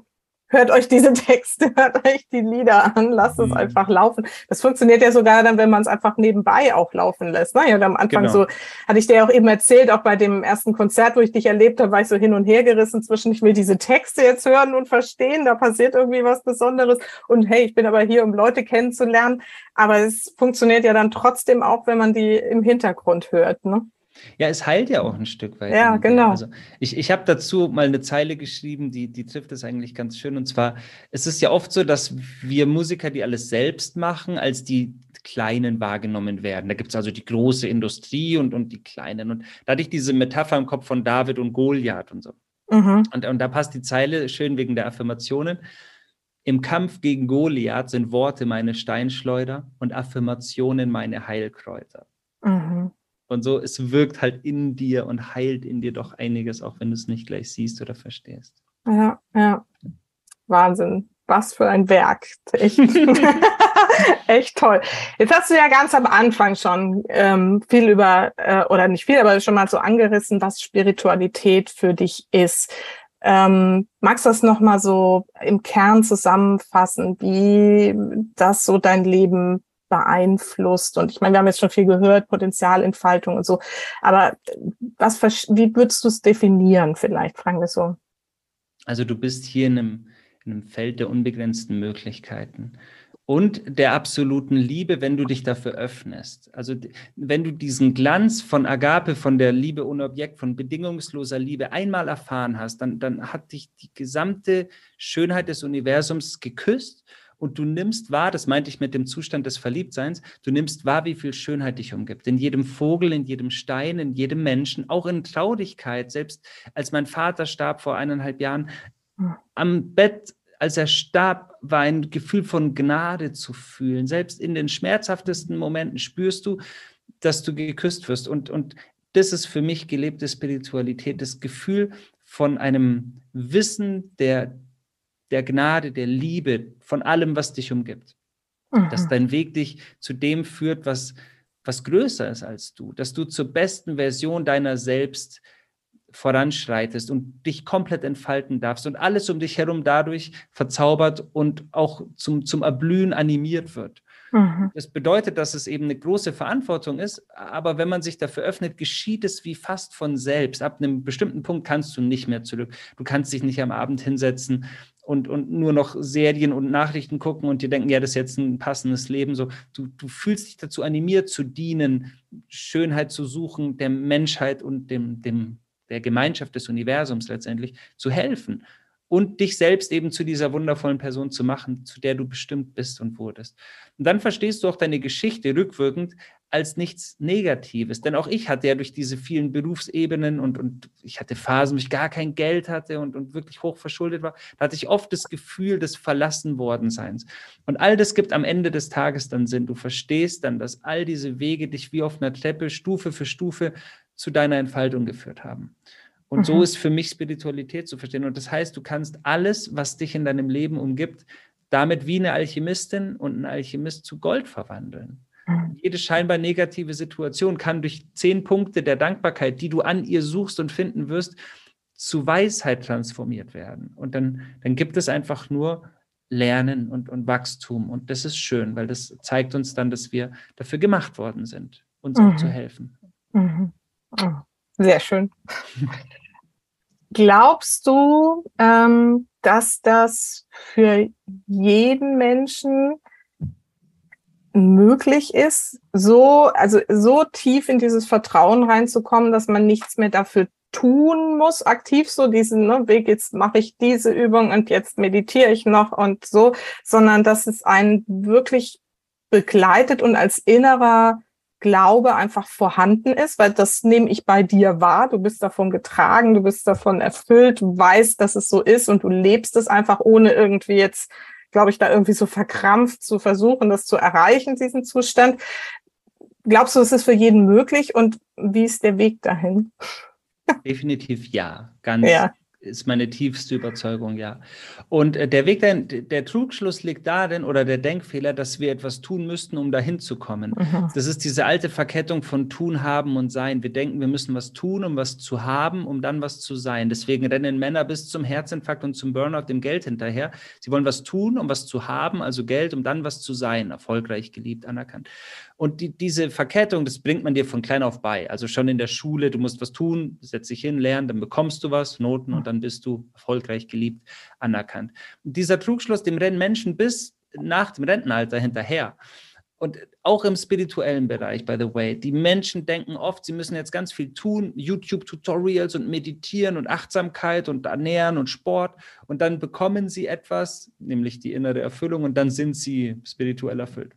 hört euch diese Texte, hört euch die Lieder an, lasst es mhm. einfach laufen. Das funktioniert ja sogar dann, wenn man es einfach nebenbei auch laufen lässt. Ne? Ja, am Anfang genau. so, hatte ich dir auch eben erzählt, auch bei dem ersten Konzert, wo ich dich erlebt habe, war ich so hin und her gerissen zwischen, ich will diese Texte jetzt hören und verstehen, da passiert irgendwie was Besonderes und hey, ich bin aber hier, um Leute kennenzulernen. Aber es funktioniert ja dann trotzdem auch, wenn man die im Hintergrund hört. Ne? Ja, es heilt ja auch ein Stück weit. Ja, genau. Also ich, ich habe dazu mal eine Zeile geschrieben, die, die trifft es eigentlich ganz schön. Und zwar, es ist ja oft so, dass wir Musiker, die alles selbst machen, als die Kleinen wahrgenommen werden. Da gibt es also die große Industrie und, und die Kleinen. Und da hatte ich diese Metapher im Kopf von David und Goliath und so. Mhm. Und, und da passt die Zeile schön wegen der Affirmationen. Im Kampf gegen Goliath sind Worte meine Steinschleuder und Affirmationen meine Heilkräuter. Mhm. Und so, es wirkt halt in dir und heilt in dir doch einiges, auch wenn du es nicht gleich siehst oder verstehst. Ja, ja. Wahnsinn. Was für ein Werk. Echt, echt toll. Jetzt hast du ja ganz am Anfang schon ähm, viel über, äh, oder nicht viel, aber schon mal so angerissen, was Spiritualität für dich ist. Ähm, magst du das nochmal so im Kern zusammenfassen, wie das so dein Leben beeinflusst. Und ich meine, wir haben jetzt schon viel gehört, Potenzialentfaltung und so. Aber was, wie würdest du es definieren vielleicht, fragen wir so? Also du bist hier in einem, in einem Feld der unbegrenzten Möglichkeiten. und der absoluten Liebe, wenn du dich dafür öffnest. Also wenn du diesen Glanz von Agape, von der Liebe ohne Objekt, von bedingungsloser Liebe einmal erfahren hast, dann, dann hat dich die gesamte Schönheit des Universums geküsst und du nimmst wahr, das meinte ich mit dem Zustand des Verliebtseins, du nimmst wahr, wie viel Schönheit dich umgibt. In jedem Vogel, in jedem Stein, in jedem Menschen, auch in Traurigkeit. Selbst als mein Vater starb vor eineinhalb Jahren, hm. am Bett als er starb, war ein Gefühl von Gnade zu fühlen. Selbst in den schmerzhaftesten Momenten spürst du, dass du geküsst wirst. Und, und das ist für mich gelebte Spiritualität, das Gefühl von einem Wissen der, der Gnade, der Liebe, von allem, was dich umgibt. Mhm. Dass dein Weg dich zu dem führt, was, was größer ist als du, dass du zur besten Version deiner selbst voranschreitest und dich komplett entfalten darfst und alles um dich herum dadurch verzaubert und auch zum, zum Erblühen animiert wird. Mhm. Das bedeutet, dass es eben eine große Verantwortung ist, aber wenn man sich dafür öffnet, geschieht es wie fast von selbst. Ab einem bestimmten Punkt kannst du nicht mehr zurück. Du kannst dich nicht am Abend hinsetzen und, und nur noch Serien und Nachrichten gucken und dir denken, ja, das ist jetzt ein passendes Leben. So, du, du fühlst dich dazu animiert zu dienen, Schönheit zu suchen, der Menschheit und dem, dem der Gemeinschaft des Universums letztendlich zu helfen und dich selbst eben zu dieser wundervollen Person zu machen, zu der du bestimmt bist und wurdest. Und dann verstehst du auch deine Geschichte rückwirkend als nichts Negatives. Denn auch ich hatte ja durch diese vielen Berufsebenen und, und ich hatte Phasen, wo ich gar kein Geld hatte und, und wirklich hoch verschuldet war. Da hatte ich oft das Gefühl des Verlassenwordenseins. Und all das gibt am Ende des Tages dann Sinn. Du verstehst dann, dass all diese Wege dich wie auf einer Treppe Stufe für Stufe zu deiner Entfaltung geführt haben. Und mhm. so ist für mich Spiritualität zu verstehen. Und das heißt, du kannst alles, was dich in deinem Leben umgibt, damit wie eine Alchemistin und ein Alchemist zu Gold verwandeln. Mhm. Jede scheinbar negative Situation kann durch zehn Punkte der Dankbarkeit, die du an ihr suchst und finden wirst, zu Weisheit transformiert werden. Und dann, dann gibt es einfach nur Lernen und, und Wachstum. Und das ist schön, weil das zeigt uns dann, dass wir dafür gemacht worden sind, uns mhm. auch zu helfen. Mhm. Oh, sehr schön. Glaubst du, ähm, dass das für jeden Menschen möglich ist, so, also so tief in dieses Vertrauen reinzukommen, dass man nichts mehr dafür tun muss, aktiv so diesen ne, Weg, jetzt mache ich diese Übung und jetzt meditiere ich noch und so, sondern dass es einen wirklich begleitet und als innerer Glaube einfach vorhanden ist, weil das nehme ich bei dir wahr. Du bist davon getragen, du bist davon erfüllt, du weißt, dass es so ist und du lebst es einfach ohne irgendwie jetzt, glaube ich, da irgendwie so verkrampft zu versuchen, das zu erreichen, diesen Zustand. Glaubst du, es ist für jeden möglich und wie ist der Weg dahin? Definitiv ja, ganz, ja ist meine tiefste Überzeugung, ja. Und äh, der Weg, der, der Trugschluss liegt darin oder der Denkfehler, dass wir etwas tun müssten, um dahin zu kommen. Mhm. Das ist diese alte Verkettung von tun, haben und sein. Wir denken, wir müssen was tun, um was zu haben, um dann was zu sein. Deswegen rennen Männer bis zum Herzinfarkt und zum Burnout dem Geld hinterher. Sie wollen was tun, um was zu haben, also Geld, um dann was zu sein, erfolgreich, geliebt, anerkannt. Und die, diese Verkettung, das bringt man dir von klein auf bei. Also schon in der Schule, du musst was tun, setz dich hin, lernen, dann bekommst du was, Noten und dann bist du erfolgreich, geliebt, anerkannt. Und dieser Trugschluss, dem rennen Menschen bis nach dem Rentenalter hinterher. Und auch im spirituellen Bereich, by the way, die Menschen denken oft, sie müssen jetzt ganz viel tun, YouTube-Tutorials und meditieren und Achtsamkeit und ernähren und Sport. Und dann bekommen sie etwas, nämlich die innere Erfüllung, und dann sind sie spirituell erfüllt.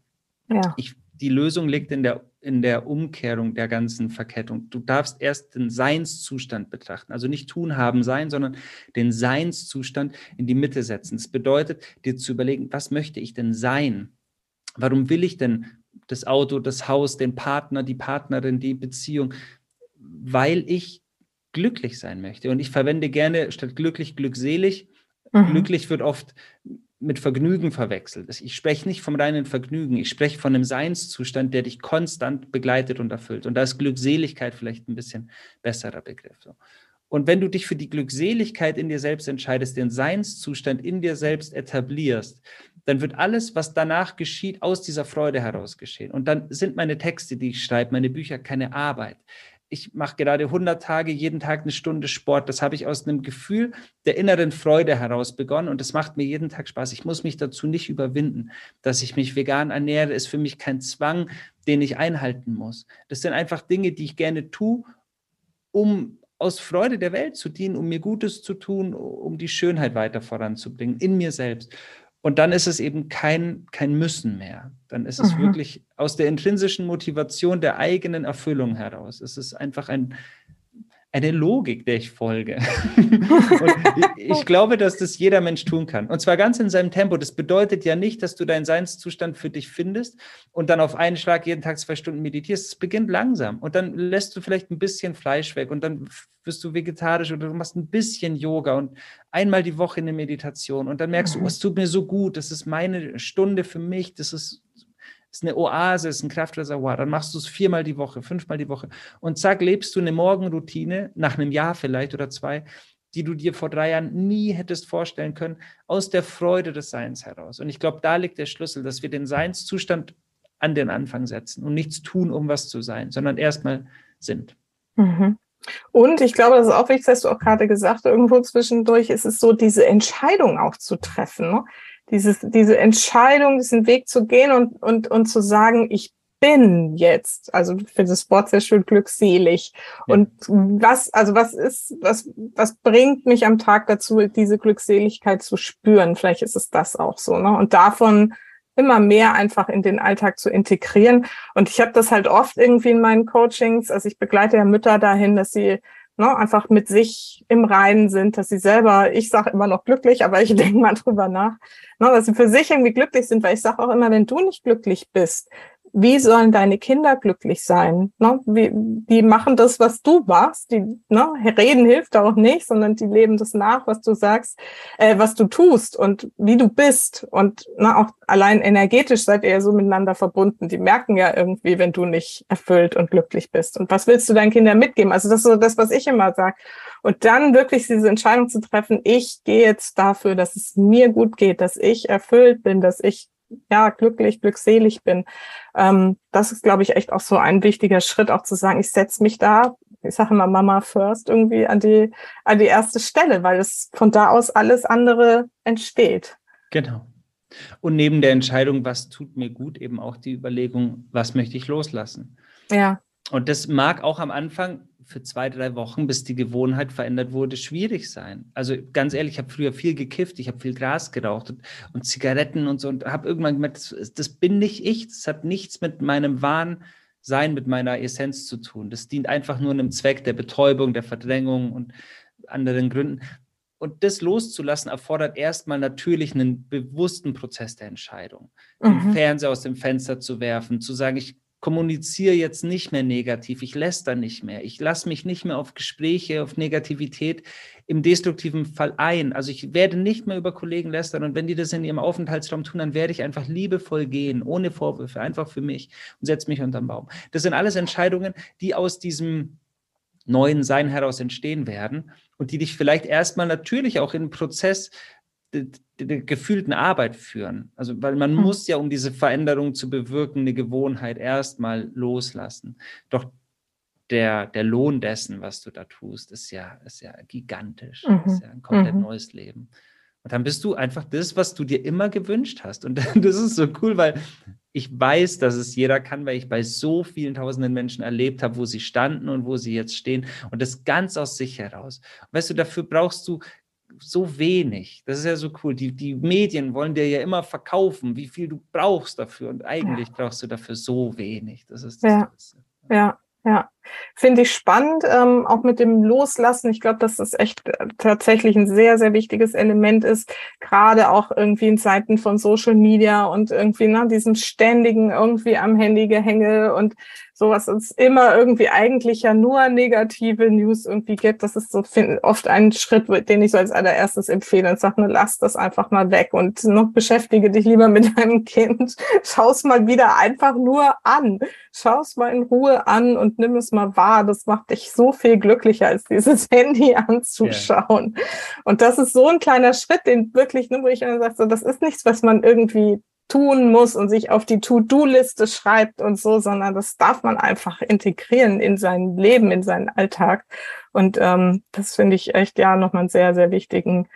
Ja. Ich die Lösung liegt in der, in der Umkehrung der ganzen Verkettung. Du darfst erst den Seinszustand betrachten. Also nicht tun, haben, sein, sondern den Seinszustand in die Mitte setzen. Das bedeutet, dir zu überlegen, was möchte ich denn sein? Warum will ich denn das Auto, das Haus, den Partner, die Partnerin, die Beziehung? Weil ich glücklich sein möchte. Und ich verwende gerne statt glücklich, glückselig. Mhm. Glücklich wird oft mit Vergnügen verwechselt. Ich spreche nicht vom reinen Vergnügen, ich spreche von einem Seinszustand, der dich konstant begleitet und erfüllt. Und da ist Glückseligkeit vielleicht ein bisschen besserer Begriff. Und wenn du dich für die Glückseligkeit in dir selbst entscheidest, den Seinszustand in dir selbst etablierst, dann wird alles, was danach geschieht, aus dieser Freude heraus geschehen. Und dann sind meine Texte, die ich schreibe, meine Bücher keine Arbeit. Ich mache gerade 100 Tage, jeden Tag eine Stunde Sport. Das habe ich aus einem Gefühl der inneren Freude heraus begonnen und es macht mir jeden Tag Spaß. Ich muss mich dazu nicht überwinden. Dass ich mich vegan ernähre, ist für mich kein Zwang, den ich einhalten muss. Das sind einfach Dinge, die ich gerne tue, um aus Freude der Welt zu dienen, um mir Gutes zu tun, um die Schönheit weiter voranzubringen in mir selbst. Und dann ist es eben kein, kein Müssen mehr. Dann ist es mhm. wirklich aus der intrinsischen Motivation der eigenen Erfüllung heraus. Es ist einfach ein, eine Logik, der ich folge. ich, ich glaube, dass das jeder Mensch tun kann. Und zwar ganz in seinem Tempo. Das bedeutet ja nicht, dass du deinen Seinszustand für dich findest und dann auf einen Schlag jeden Tag zwei Stunden meditierst. Es beginnt langsam. Und dann lässt du vielleicht ein bisschen Fleisch weg und dann wirst du vegetarisch oder du machst ein bisschen Yoga und einmal die Woche eine Meditation. Und dann merkst du, oh, es tut mir so gut. Das ist meine Stunde für mich. Das ist ist eine Oase, ist ein Kraftreservoir. Dann machst du es viermal die Woche, fünfmal die Woche. Und zack, lebst du eine Morgenroutine, nach einem Jahr vielleicht oder zwei, die du dir vor drei Jahren nie hättest vorstellen können, aus der Freude des Seins heraus. Und ich glaube, da liegt der Schlüssel, dass wir den Seinszustand an den Anfang setzen und nichts tun, um was zu sein, sondern erstmal sind. Mhm. Und ich glaube, das ist auch wichtig, das hast du auch gerade gesagt, irgendwo zwischendurch ist es so, diese Entscheidung auch zu treffen. Ne? Dieses, diese Entscheidung, diesen Weg zu gehen und, und, und zu sagen, ich bin jetzt, also für das Wort sehr schön glückselig. Ja. Und was, also was ist, was, was bringt mich am Tag dazu, diese Glückseligkeit zu spüren? Vielleicht ist es das auch so, ne? Und davon immer mehr einfach in den Alltag zu integrieren. Und ich habe das halt oft irgendwie in meinen Coachings, also ich begleite ja Mütter dahin, dass sie ne, einfach mit sich im Reinen sind, dass sie selber, ich sage immer noch glücklich, aber ich denke mal drüber nach, ne, dass sie für sich irgendwie glücklich sind, weil ich sage auch immer, wenn du nicht glücklich bist, wie sollen deine Kinder glücklich sein? Ne? Wie, die machen das, was du machst. Die ne? reden hilft auch nicht, sondern die leben das nach, was du sagst, äh, was du tust und wie du bist. Und ne, auch allein energetisch seid ihr ja so miteinander verbunden. Die merken ja irgendwie, wenn du nicht erfüllt und glücklich bist. Und was willst du deinen Kindern mitgeben? Also das ist so das, was ich immer sage. Und dann wirklich diese Entscheidung zu treffen, ich gehe jetzt dafür, dass es mir gut geht, dass ich erfüllt bin, dass ich ja, glücklich, glückselig bin. Ähm, das ist, glaube ich, echt auch so ein wichtiger Schritt, auch zu sagen, ich setze mich da, ich sage immer Mama first, irgendwie an die, an die erste Stelle, weil es von da aus alles andere entsteht. Genau. Und neben der Entscheidung, was tut mir gut, eben auch die Überlegung, was möchte ich loslassen. Ja. Und das mag auch am Anfang für zwei, drei Wochen, bis die Gewohnheit verändert wurde, schwierig sein. Also ganz ehrlich, ich habe früher viel gekifft, ich habe viel Gras geraucht und, und Zigaretten und so und habe irgendwann gemerkt, das, das, bin nicht ich, das hat nichts mit meinem wahren Sein, mit meiner Essenz zu tun. Das dient einfach nur einem Zweck der Betäubung, der Verdrängung und anderen Gründen. Und das loszulassen erfordert erstmal natürlich einen bewussten Prozess der Entscheidung. Mhm. Den Fernseher aus dem Fenster zu werfen, zu sagen, ich kommuniziere jetzt nicht mehr negativ, ich läster nicht mehr, ich lasse mich nicht mehr auf Gespräche, auf Negativität im destruktiven Fall ein. Also ich werde nicht mehr über Kollegen lästern und wenn die das in ihrem Aufenthaltsraum tun, dann werde ich einfach liebevoll gehen, ohne Vorwürfe, einfach für mich und setze mich unterm Baum. Das sind alles Entscheidungen, die aus diesem neuen Sein heraus entstehen werden und die dich vielleicht erstmal natürlich auch in den Prozess gefühlten Arbeit führen. Also, weil man hm. muss ja, um diese Veränderung zu bewirken, eine Gewohnheit erstmal loslassen. Doch der, der Lohn dessen, was du da tust, ist ja, ist ja gigantisch. Mhm. Ist ja ein komplett mhm. neues Leben. Und dann bist du einfach das, was du dir immer gewünscht hast. Und das ist so cool, weil ich weiß, dass es jeder kann, weil ich bei so vielen tausenden Menschen erlebt habe, wo sie standen und wo sie jetzt stehen. Und das ganz aus sich heraus. weißt du, dafür brauchst du so wenig. Das ist ja so cool. Die, die Medien wollen dir ja immer verkaufen, wie viel du brauchst dafür. Und eigentlich ja. brauchst du dafür so wenig. Das ist das ja. Ja, ja. Finde ich spannend, ähm, auch mit dem Loslassen. Ich glaube, dass das echt äh, tatsächlich ein sehr, sehr wichtiges Element ist, gerade auch irgendwie in Zeiten von Social Media und irgendwie ne, diesem ständigen irgendwie am Handy gehänge und sowas uns immer irgendwie eigentlich ja nur negative News irgendwie gibt. Das ist so oft ein Schritt, den ich so als allererstes empfehle und sage, ne, lass das einfach mal weg und noch beschäftige dich lieber mit deinem Kind. Schau es mal wieder einfach nur an. Schau es mal in Ruhe an und nimm es mal wahr. Das macht dich so viel glücklicher, als dieses Handy anzuschauen. Yeah. Und das ist so ein kleiner Schritt, den wirklich, ne, wo ich immer sage, so, das ist nichts, was man irgendwie tun muss und sich auf die To-Do-Liste schreibt und so, sondern das darf man einfach integrieren in sein Leben, in seinen Alltag. Und ähm, das finde ich echt ja nochmal einen sehr, sehr wichtigen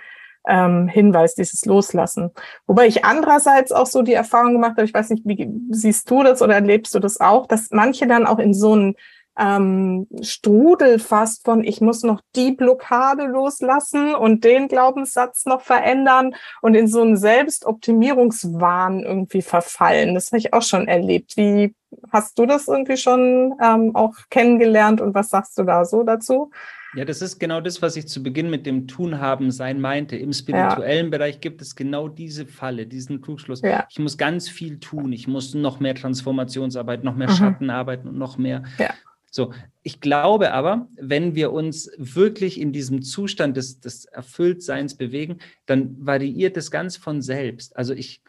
ähm, Hinweis, dieses Loslassen. Wobei ich andererseits auch so die Erfahrung gemacht habe, ich weiß nicht, wie siehst du das oder erlebst du das auch, dass manche dann auch in so einen ähm, Strudel fast von, ich muss noch die Blockade loslassen und den Glaubenssatz noch verändern und in so einen Selbstoptimierungswahn irgendwie verfallen. Das habe ich auch schon erlebt. Wie hast du das irgendwie schon ähm, auch kennengelernt und was sagst du da so dazu? Ja, das ist genau das, was ich zu Beginn mit dem Tun haben sein meinte. Im spirituellen ja. Bereich gibt es genau diese Falle, diesen Trugschluss. Ja. Ich muss ganz viel tun. Ich muss noch mehr Transformationsarbeit, noch mehr mhm. Schattenarbeit und noch mehr. Ja. So, ich glaube aber, wenn wir uns wirklich in diesem Zustand des, des Erfülltseins bewegen, dann variiert es ganz von selbst. Also ich,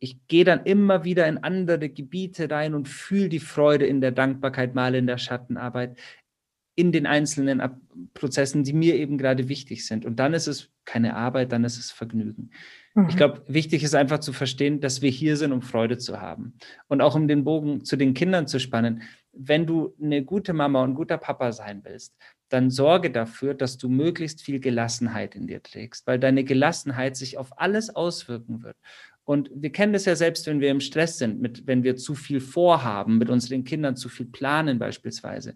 ich gehe dann immer wieder in andere Gebiete rein und fühle die Freude in der Dankbarkeit, mal in der Schattenarbeit, in den einzelnen Prozessen, die mir eben gerade wichtig sind. Und dann ist es keine Arbeit, dann ist es Vergnügen. Mhm. Ich glaube, wichtig ist einfach zu verstehen, dass wir hier sind, um Freude zu haben. Und auch um den Bogen zu den Kindern zu spannen wenn du eine gute Mama und guter Papa sein willst, dann sorge dafür, dass du möglichst viel Gelassenheit in dir trägst, weil deine Gelassenheit sich auf alles auswirken wird. Und wir kennen das ja selbst, wenn wir im Stress sind, mit, wenn wir zu viel vorhaben, mit unseren Kindern zu viel planen beispielsweise,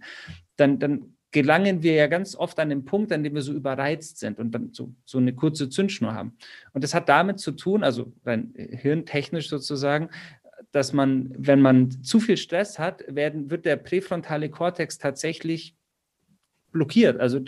dann, dann gelangen wir ja ganz oft an den Punkt, an dem wir so überreizt sind und dann so, so eine kurze Zündschnur haben. Und das hat damit zu tun, also rein hirntechnisch sozusagen, dass man, wenn man zu viel Stress hat, werden, wird der präfrontale Kortex tatsächlich blockiert. Also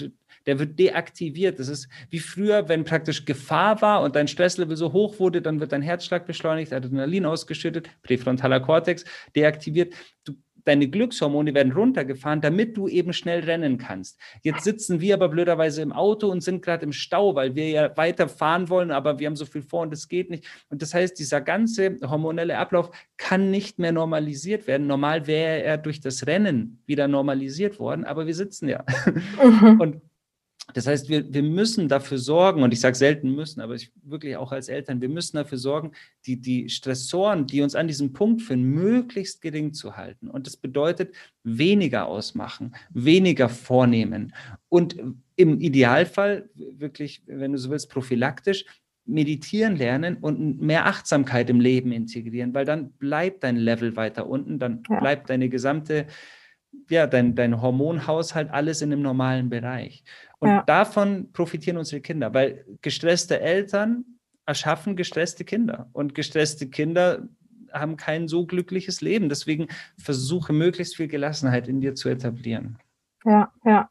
der wird deaktiviert. Das ist wie früher, wenn praktisch Gefahr war und dein Stresslevel so hoch wurde, dann wird dein Herzschlag beschleunigt, Adrenalin ausgeschüttet, präfrontaler Kortex deaktiviert. Du deine Glückshormone werden runtergefahren, damit du eben schnell rennen kannst. Jetzt sitzen wir aber blöderweise im Auto und sind gerade im Stau, weil wir ja weiter fahren wollen, aber wir haben so viel vor und das geht nicht. Und das heißt, dieser ganze hormonelle Ablauf kann nicht mehr normalisiert werden. Normal wäre er durch das Rennen wieder normalisiert worden, aber wir sitzen ja. Mhm. Und das heißt, wir, wir müssen dafür sorgen, und ich sage selten müssen, aber ich wirklich auch als Eltern, wir müssen dafür sorgen, die, die Stressoren, die uns an diesem Punkt führen, möglichst gering zu halten. Und das bedeutet weniger ausmachen, weniger vornehmen und im Idealfall wirklich, wenn du so willst, prophylaktisch meditieren lernen und mehr Achtsamkeit im Leben integrieren, weil dann bleibt dein Level weiter unten, dann bleibt deine gesamte ja, dein, dein Hormonhaushalt, alles in einem normalen Bereich. Und ja. davon profitieren unsere Kinder, weil gestresste Eltern erschaffen gestresste Kinder und gestresste Kinder haben kein so glückliches Leben. Deswegen versuche möglichst viel Gelassenheit in dir zu etablieren. Ja, ja.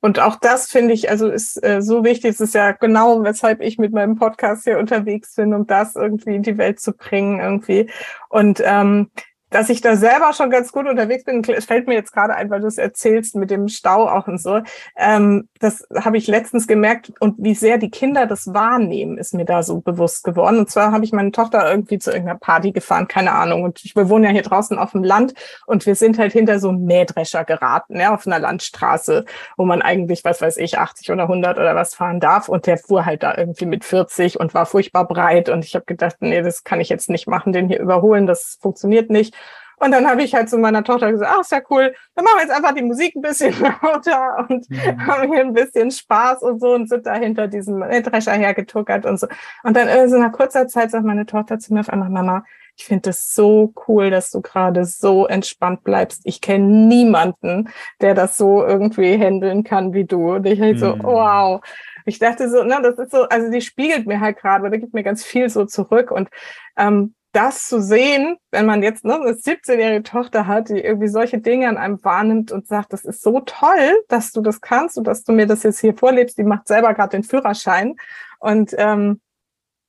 Und auch das finde ich, also ist äh, so wichtig. Es ist ja genau, weshalb ich mit meinem Podcast hier unterwegs bin, um das irgendwie in die Welt zu bringen irgendwie. Und ähm, dass ich da selber schon ganz gut unterwegs bin. Fällt mir jetzt gerade ein, weil du es erzählst mit dem Stau auch und so. Ähm, das habe ich letztens gemerkt und wie sehr die Kinder das wahrnehmen, ist mir da so bewusst geworden. Und zwar habe ich meine Tochter irgendwie zu irgendeiner Party gefahren, keine Ahnung. Und ich, wir wohnen ja hier draußen auf dem Land und wir sind halt hinter so einem Mähdrescher geraten, ja, auf einer Landstraße, wo man eigentlich, was weiß ich, 80 oder 100 oder was fahren darf. Und der fuhr halt da irgendwie mit 40 und war furchtbar breit. Und ich habe gedacht, nee, das kann ich jetzt nicht machen, den hier überholen, das funktioniert nicht. Und dann habe ich halt zu meiner Tochter gesagt, ach, ist ja cool, dann machen wir jetzt einfach die Musik ein bisschen lauter und mhm. haben hier ein bisschen Spaß und so und sind da hinter diesem Drescher hergetuckert und so. Und dann in so einer kurzer Zeit sagt meine Tochter zu mir auf einmal, Mama, ich finde es so cool, dass du gerade so entspannt bleibst. Ich kenne niemanden, der das so irgendwie handeln kann wie du. Und ich halt so, mhm. wow. Ich dachte so, ne, das ist so, also die spiegelt mir halt gerade, oder gibt mir ganz viel so zurück. Und ähm, das zu sehen, wenn man jetzt ne, eine 17-jährige Tochter hat, die irgendwie solche Dinge an einem wahrnimmt und sagt, das ist so toll, dass du das kannst und dass du mir das jetzt hier vorlebst, die macht selber gerade den Führerschein. Und ähm,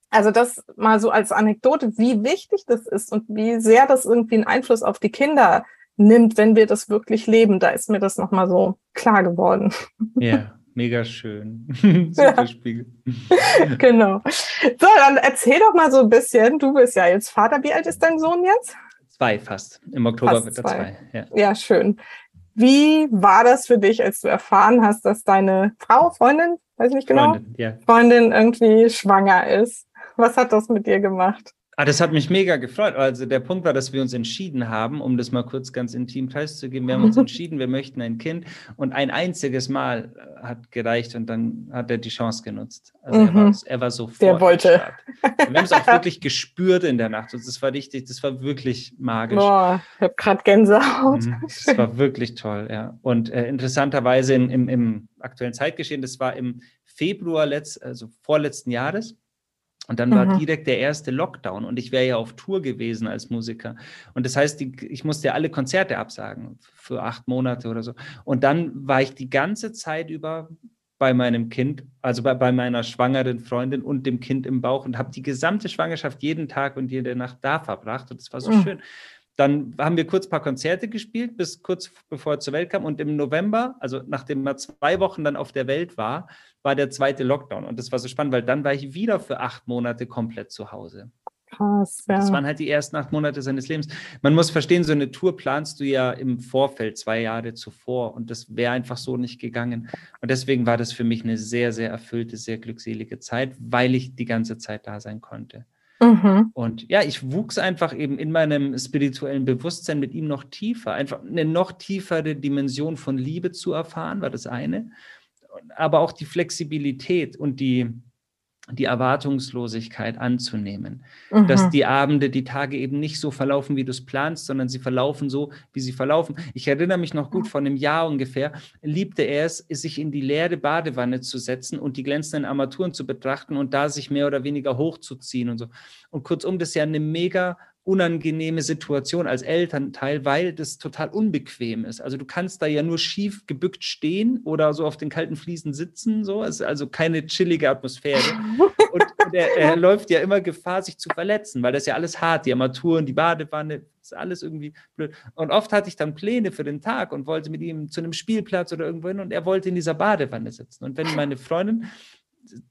also das mal so als Anekdote, wie wichtig das ist und wie sehr das irgendwie einen Einfluss auf die Kinder nimmt, wenn wir das wirklich leben. Da ist mir das nochmal so klar geworden. Ja. Mega schön. Super. Spiegel. genau. So, dann erzähl doch mal so ein bisschen. Du bist ja jetzt Vater. Wie alt ist dein Sohn jetzt? Zwei fast. Im Oktober fast wird er zwei. zwei. Ja. ja, schön. Wie war das für dich, als du erfahren hast, dass deine Frau, Freundin, weiß ich nicht genau, Freundin, ja. Freundin irgendwie schwanger ist? Was hat das mit dir gemacht? Ah, das hat mich mega gefreut. Also der Punkt war, dass wir uns entschieden haben, um das mal kurz ganz intim preiszugeben. Wir haben uns entschieden, wir möchten ein Kind und ein einziges Mal äh, hat gereicht und dann hat er die Chance genutzt. Also mhm. er, war, er war sofort. Der wollte. Wir haben es auch wirklich gespürt in der Nacht und das war richtig, das war wirklich magisch. Boah, ich habe gerade Gänsehaut. Mhm, das war wirklich toll, ja. Und äh, interessanterweise in, im, im aktuellen Zeitgeschehen, das war im Februar letzt, also vorletzten Jahres und dann war mhm. direkt der erste Lockdown und ich wäre ja auf Tour gewesen als Musiker. Und das heißt, die, ich musste ja alle Konzerte absagen für acht Monate oder so. Und dann war ich die ganze Zeit über bei meinem Kind, also bei, bei meiner schwangeren Freundin und dem Kind im Bauch und habe die gesamte Schwangerschaft jeden Tag und jede Nacht da verbracht. Und das war so mhm. schön. Dann haben wir kurz ein paar Konzerte gespielt, bis kurz bevor er zur Welt kam. Und im November, also nachdem er zwei Wochen dann auf der Welt war, war der zweite Lockdown. Und das war so spannend, weil dann war ich wieder für acht Monate komplett zu Hause. Krass, ja. Das waren halt die ersten acht Monate seines Lebens. Man muss verstehen, so eine Tour planst du ja im Vorfeld, zwei Jahre zuvor. Und das wäre einfach so nicht gegangen. Und deswegen war das für mich eine sehr, sehr erfüllte, sehr glückselige Zeit, weil ich die ganze Zeit da sein konnte. Mhm. Und ja, ich wuchs einfach eben in meinem spirituellen Bewusstsein mit ihm noch tiefer, einfach eine noch tiefere Dimension von Liebe zu erfahren, war das eine. Aber auch die Flexibilität und die, die Erwartungslosigkeit anzunehmen. Mhm. Dass die Abende, die Tage eben nicht so verlaufen, wie du es planst, sondern sie verlaufen so, wie sie verlaufen. Ich erinnere mich noch gut, vor einem Jahr ungefähr, liebte er es, sich in die leere Badewanne zu setzen und die glänzenden Armaturen zu betrachten und da sich mehr oder weniger hochzuziehen und so. Und kurzum, das ist ja eine mega unangenehme Situation als Elternteil, weil das total unbequem ist. Also du kannst da ja nur schief gebückt stehen oder so auf den kalten Fliesen sitzen. So, es ist also keine chillige Atmosphäre. Und, er, er, läuft ja immer Gefahr, sich zu verletzen, weil das ja alles hart, die Armaturen, die Badewanne, ist alles irgendwie blöd. Und oft hatte ich dann Pläne für den Tag und wollte mit ihm zu einem Spielplatz oder irgendwo hin und er wollte in dieser Badewanne sitzen. Und wenn meine Freundin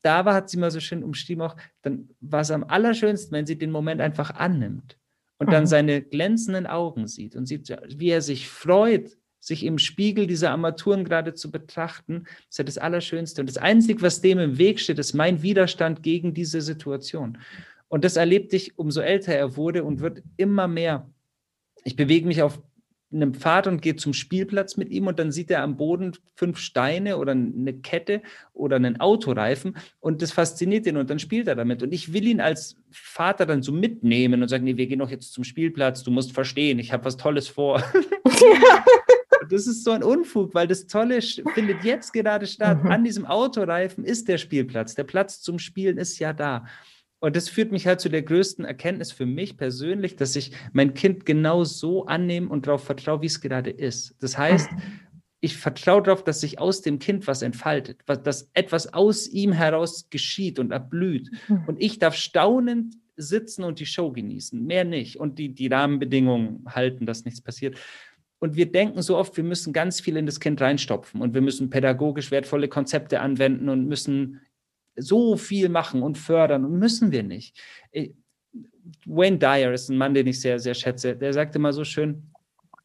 da war, hat sie mal so schön umschrieben auch, dann war es am allerschönsten, wenn sie den Moment einfach annimmt und dann mhm. seine glänzenden Augen sieht und sieht, wie er sich freut, sich im Spiegel dieser Armaturen gerade zu betrachten, ist ja das Allerschönste. Und das Einzige, was dem im Weg steht, ist mein Widerstand gegen diese Situation. Und das erlebte ich, umso älter er wurde und wird immer mehr. Ich bewege mich auf einem Pfad und geht zum Spielplatz mit ihm und dann sieht er am Boden fünf Steine oder eine Kette oder einen Autoreifen und das fasziniert ihn und dann spielt er damit. Und ich will ihn als Vater dann so mitnehmen und sagen, nee, wir gehen doch jetzt zum Spielplatz, du musst verstehen, ich habe was Tolles vor. das ist so ein Unfug, weil das Tolle findet jetzt gerade statt. Mhm. An diesem Autoreifen ist der Spielplatz. Der Platz zum Spielen ist ja da. Und das führt mich halt zu der größten Erkenntnis für mich persönlich, dass ich mein Kind genau so annehme und darauf vertraue, wie es gerade ist. Das heißt, ich vertraue darauf, dass sich aus dem Kind was entfaltet, dass etwas aus ihm heraus geschieht und erblüht. Mhm. Und ich darf staunend sitzen und die Show genießen, mehr nicht. Und die, die Rahmenbedingungen halten, dass nichts passiert. Und wir denken so oft, wir müssen ganz viel in das Kind reinstopfen und wir müssen pädagogisch wertvolle Konzepte anwenden und müssen so viel machen und fördern und müssen wir nicht. Äh, Wayne Dyer ist ein Mann, den ich sehr, sehr schätze. Der sagte mal so schön,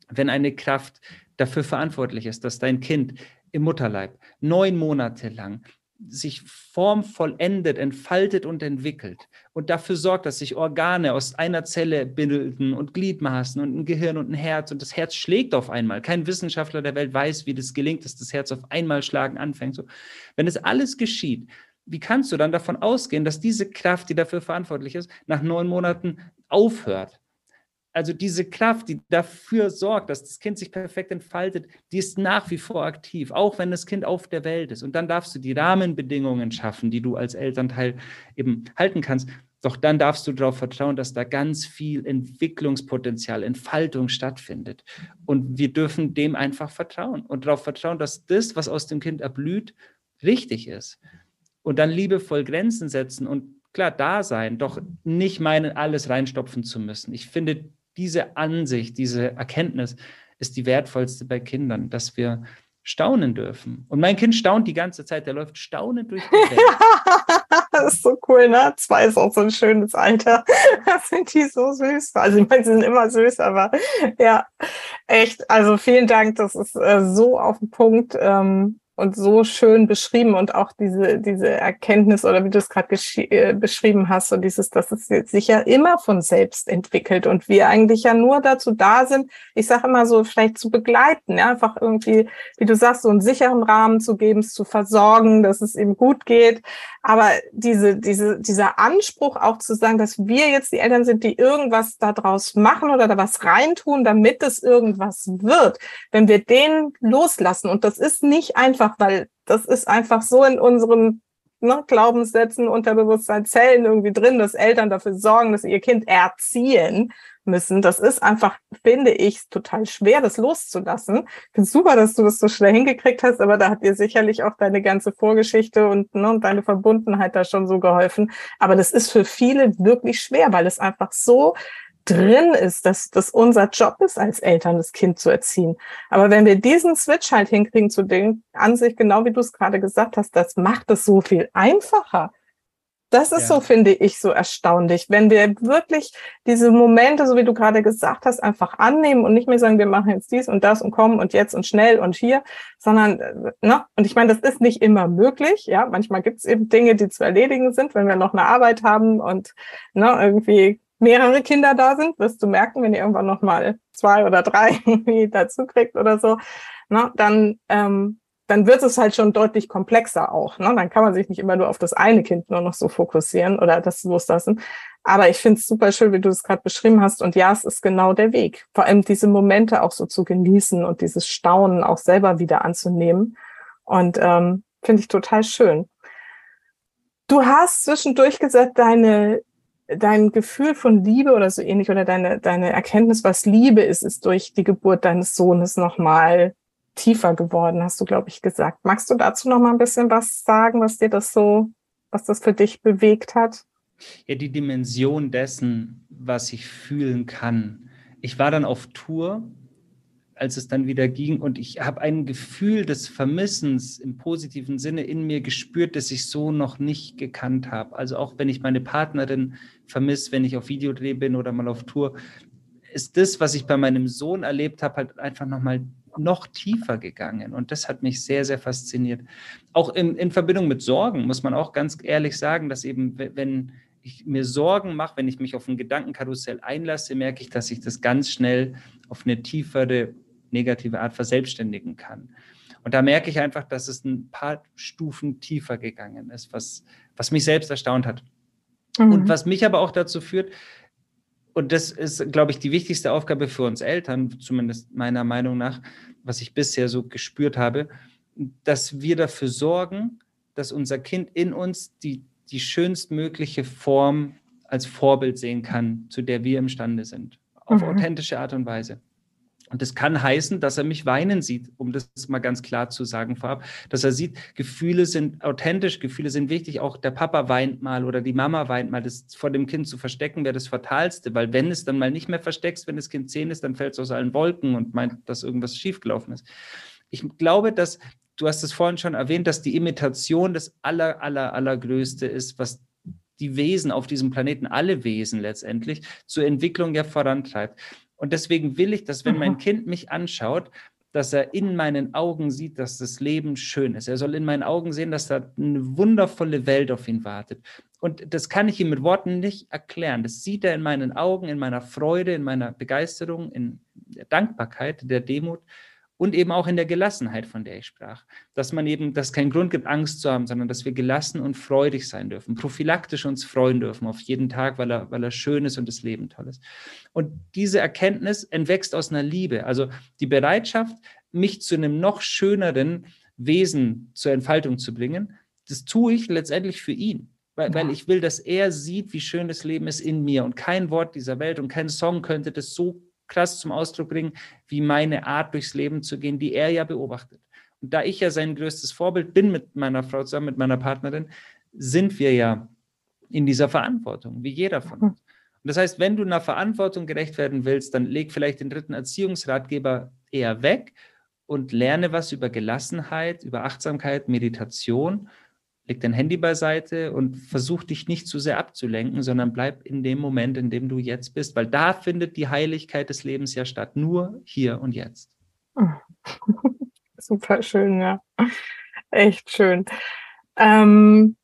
wenn eine Kraft dafür verantwortlich ist, dass dein Kind im Mutterleib neun Monate lang sich formvollendet, entfaltet und entwickelt und dafür sorgt, dass sich Organe aus einer Zelle bilden und Gliedmaßen und ein Gehirn und ein Herz und das Herz schlägt auf einmal. Kein Wissenschaftler der Welt weiß, wie das gelingt, dass das Herz auf einmal schlagen anfängt. So. Wenn es alles geschieht, wie kannst du dann davon ausgehen, dass diese Kraft, die dafür verantwortlich ist, nach neun Monaten aufhört? Also diese Kraft, die dafür sorgt, dass das Kind sich perfekt entfaltet, die ist nach wie vor aktiv, auch wenn das Kind auf der Welt ist. Und dann darfst du die Rahmenbedingungen schaffen, die du als Elternteil eben halten kannst. Doch dann darfst du darauf vertrauen, dass da ganz viel Entwicklungspotenzial, Entfaltung stattfindet. Und wir dürfen dem einfach vertrauen und darauf vertrauen, dass das, was aus dem Kind erblüht, richtig ist und dann liebevoll Grenzen setzen und klar da sein, doch nicht meinen, alles reinstopfen zu müssen. Ich finde, diese Ansicht, diese Erkenntnis ist die wertvollste bei Kindern, dass wir staunen dürfen. Und mein Kind staunt die ganze Zeit, der läuft staunend durch die Welt. das ist so cool, ne? Zwei ist auch so ein schönes Alter. Das sind die so süß. Also ich meine, sie sind immer süß, aber ja, echt. Also vielen Dank, das ist äh, so auf den Punkt. Ähm, und so schön beschrieben und auch diese, diese Erkenntnis oder wie du es gerade äh, beschrieben hast, so dieses, dass es sich ja immer von selbst entwickelt und wir eigentlich ja nur dazu da sind, ich sage immer so, vielleicht zu begleiten, ja, einfach irgendwie, wie du sagst, so einen sicheren Rahmen zu geben, es zu versorgen, dass es ihm gut geht. Aber diese, diese, dieser Anspruch auch zu sagen, dass wir jetzt die Eltern sind, die irgendwas daraus machen oder da was reintun, damit es irgendwas wird, wenn wir den loslassen, und das ist nicht einfach, weil das ist einfach so in unseren ne, Glaubenssätzen, Unterbewusstsein, Zellen irgendwie drin, dass Eltern dafür sorgen, dass sie ihr Kind erziehen müssen. Das ist einfach, finde ich, total schwer, das loszulassen. Ich finde super, dass du das so schnell hingekriegt hast, aber da hat dir sicherlich auch deine ganze Vorgeschichte und, ne, und deine Verbundenheit da schon so geholfen. Aber das ist für viele wirklich schwer, weil es einfach so drin ist, dass das unser Job ist, als Eltern das Kind zu erziehen. Aber wenn wir diesen Switch halt hinkriegen zu den Ansicht, genau wie du es gerade gesagt hast, das macht es so viel einfacher. Das ist ja. so, finde ich, so erstaunlich. Wenn wir wirklich diese Momente, so wie du gerade gesagt hast, einfach annehmen und nicht mehr sagen, wir machen jetzt dies und das und kommen und jetzt und schnell und hier, sondern, äh, ne, und ich meine, das ist nicht immer möglich, ja. Manchmal gibt es eben Dinge, die zu erledigen sind, wenn wir noch eine Arbeit haben und ne, irgendwie mehrere Kinder da sind, wirst du merken, wenn ihr irgendwann noch mal zwei oder drei dazu kriegt oder so, ne, dann, ähm, dann wird es halt schon deutlich komplexer auch. Ne? Dann kann man sich nicht immer nur auf das eine Kind nur noch so fokussieren oder das loslassen. Aber ich finde es super schön, wie du es gerade beschrieben hast. Und ja, es ist genau der Weg. Vor allem diese Momente auch so zu genießen und dieses Staunen auch selber wieder anzunehmen. Und ähm, finde ich total schön. Du hast zwischendurch gesagt, deine dein Gefühl von Liebe oder so ähnlich oder deine, deine Erkenntnis, was Liebe ist, ist durch die Geburt deines Sohnes nochmal tiefer geworden, hast du, glaube ich, gesagt. Magst du dazu noch mal ein bisschen was sagen, was dir das so, was das für dich bewegt hat? Ja, die Dimension dessen, was ich fühlen kann. Ich war dann auf Tour als es dann wieder ging. Und ich habe ein Gefühl des Vermissens im positiven Sinne in mir gespürt, das ich so noch nicht gekannt habe. Also auch wenn ich meine Partnerin vermisse, wenn ich auf Videodreh bin oder mal auf Tour, ist das, was ich bei meinem Sohn erlebt habe, halt einfach nochmal noch tiefer gegangen. Und das hat mich sehr, sehr fasziniert. Auch in, in Verbindung mit Sorgen muss man auch ganz ehrlich sagen, dass eben, wenn ich mir Sorgen mache, wenn ich mich auf ein Gedankenkarussell einlasse, merke ich, dass ich das ganz schnell auf eine tiefere negative Art verselbstständigen kann. Und da merke ich einfach, dass es ein paar Stufen tiefer gegangen ist, was, was mich selbst erstaunt hat. Mhm. Und was mich aber auch dazu führt, und das ist, glaube ich, die wichtigste Aufgabe für uns Eltern, zumindest meiner Meinung nach, was ich bisher so gespürt habe, dass wir dafür sorgen, dass unser Kind in uns die, die schönstmögliche Form als Vorbild sehen kann, zu der wir imstande sind. Auf mhm. authentische Art und Weise. Und das kann heißen, dass er mich weinen sieht, um das mal ganz klar zu sagen vorab, dass er sieht, Gefühle sind authentisch, Gefühle sind wichtig. Auch der Papa weint mal oder die Mama weint mal. Das vor dem Kind zu verstecken wäre das Fatalste, weil wenn es dann mal nicht mehr versteckst, wenn das Kind zehn ist, dann fällt es aus allen Wolken und meint, dass irgendwas schiefgelaufen ist. Ich glaube, dass du hast es vorhin schon erwähnt, dass die Imitation das aller, aller, allergrößte ist, was die Wesen auf diesem Planeten, alle Wesen letztendlich, zur Entwicklung ja vorantreibt. Und deswegen will ich, dass wenn mein Kind mich anschaut, dass er in meinen Augen sieht, dass das Leben schön ist. Er soll in meinen Augen sehen, dass da eine wundervolle Welt auf ihn wartet. Und das kann ich ihm mit Worten nicht erklären. Das sieht er in meinen Augen, in meiner Freude, in meiner Begeisterung, in der Dankbarkeit, der Demut und eben auch in der Gelassenheit, von der ich sprach. Dass man eben, dass es keinen Grund gibt, Angst zu haben, sondern dass wir gelassen und freudig sein dürfen, prophylaktisch uns freuen dürfen auf jeden Tag, weil er, weil er schön ist und das Leben toll ist. Und diese Erkenntnis entwächst aus einer Liebe, also die Bereitschaft, mich zu einem noch schöneren Wesen zur Entfaltung zu bringen, das tue ich letztendlich für ihn. Weil, weil ich will, dass er sieht, wie schön das Leben ist in mir. Und kein Wort dieser Welt und kein Song könnte das so krass zum Ausdruck bringen, wie meine Art durchs Leben zu gehen, die er ja beobachtet. Und da ich ja sein größtes Vorbild bin mit meiner Frau zusammen, mit meiner Partnerin, sind wir ja in dieser Verantwortung, wie jeder von uns. Und das heißt, wenn du einer Verantwortung gerecht werden willst, dann leg vielleicht den dritten Erziehungsratgeber eher weg und lerne was über Gelassenheit, über Achtsamkeit, Meditation leg dein Handy beiseite und versuch dich nicht zu sehr abzulenken, sondern bleib in dem Moment, in dem du jetzt bist, weil da findet die Heiligkeit des Lebens ja statt, nur hier und jetzt. Super schön, ja. Echt schön. Ähm,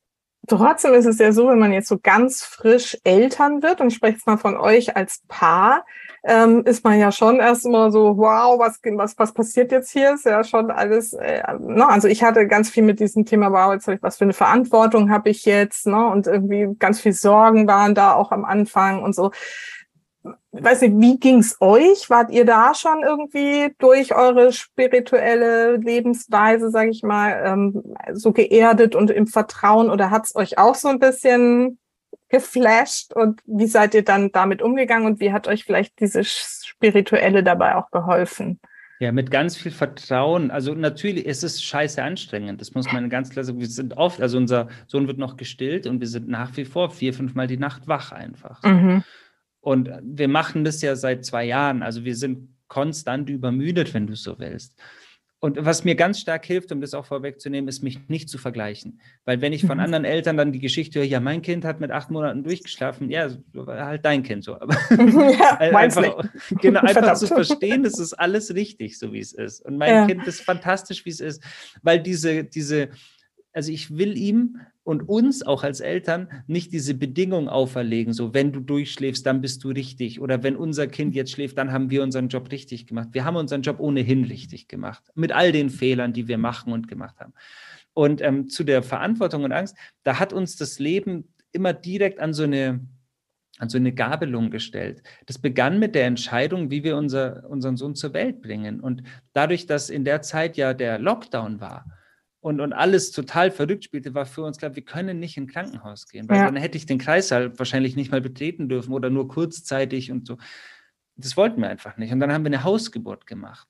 trotzdem ist es ja so, wenn man jetzt so ganz frisch Eltern wird, und ich spreche jetzt mal von euch als Paar, ähm, ist man ja schon erst immer so, wow, was, was, was passiert jetzt hier? Ist ja schon alles, äh, ne? also ich hatte ganz viel mit diesem Thema, wow, jetzt ich, was für eine Verantwortung habe ich jetzt, ne? Und irgendwie ganz viel Sorgen waren da auch am Anfang und so weiß nicht, wie ging's euch? Wart ihr da schon irgendwie durch eure spirituelle Lebensweise, sage ich mal, ähm, so geerdet und im Vertrauen oder hat's euch auch so ein bisschen geflasht und wie seid ihr dann damit umgegangen und wie hat euch vielleicht diese spirituelle dabei auch geholfen? Ja, mit ganz viel Vertrauen. Also natürlich ist es scheiße anstrengend. Das muss man ganz klar sagen. Wir sind oft, also unser Sohn wird noch gestillt und wir sind nach wie vor vier, fünfmal die Nacht wach einfach. Mhm. Und wir machen das ja seit zwei Jahren. Also wir sind konstant übermüdet, wenn du so willst. Und was mir ganz stark hilft, um das auch vorwegzunehmen, ist, mich nicht zu vergleichen. Weil wenn ich von mhm. anderen Eltern dann die Geschichte höre, ja, mein Kind hat mit acht Monaten durchgeschlafen, ja, halt dein Kind so. Aber ja, einfach, genau, einfach zu verstehen, es ist alles richtig, so wie es ist. Und mein ja. Kind ist fantastisch, wie es ist. Weil diese, diese, also ich will ihm und uns auch als Eltern nicht diese Bedingung auferlegen, so wenn du durchschläfst, dann bist du richtig oder wenn unser Kind jetzt schläft, dann haben wir unseren Job richtig gemacht. Wir haben unseren Job ohnehin richtig gemacht, mit all den Fehlern, die wir machen und gemacht haben. Und ähm, zu der Verantwortung und Angst, da hat uns das Leben immer direkt an so eine an so eine Gabelung gestellt. Das begann mit der Entscheidung, wie wir unser, unseren Sohn zur Welt bringen. Und dadurch, dass in der Zeit ja der Lockdown war, und, und alles total verrückt spielte, war für uns klar, wir können nicht in ein Krankenhaus gehen, weil ja. dann hätte ich den Kreissaal wahrscheinlich nicht mal betreten dürfen oder nur kurzzeitig und so. Das wollten wir einfach nicht. Und dann haben wir eine Hausgeburt gemacht.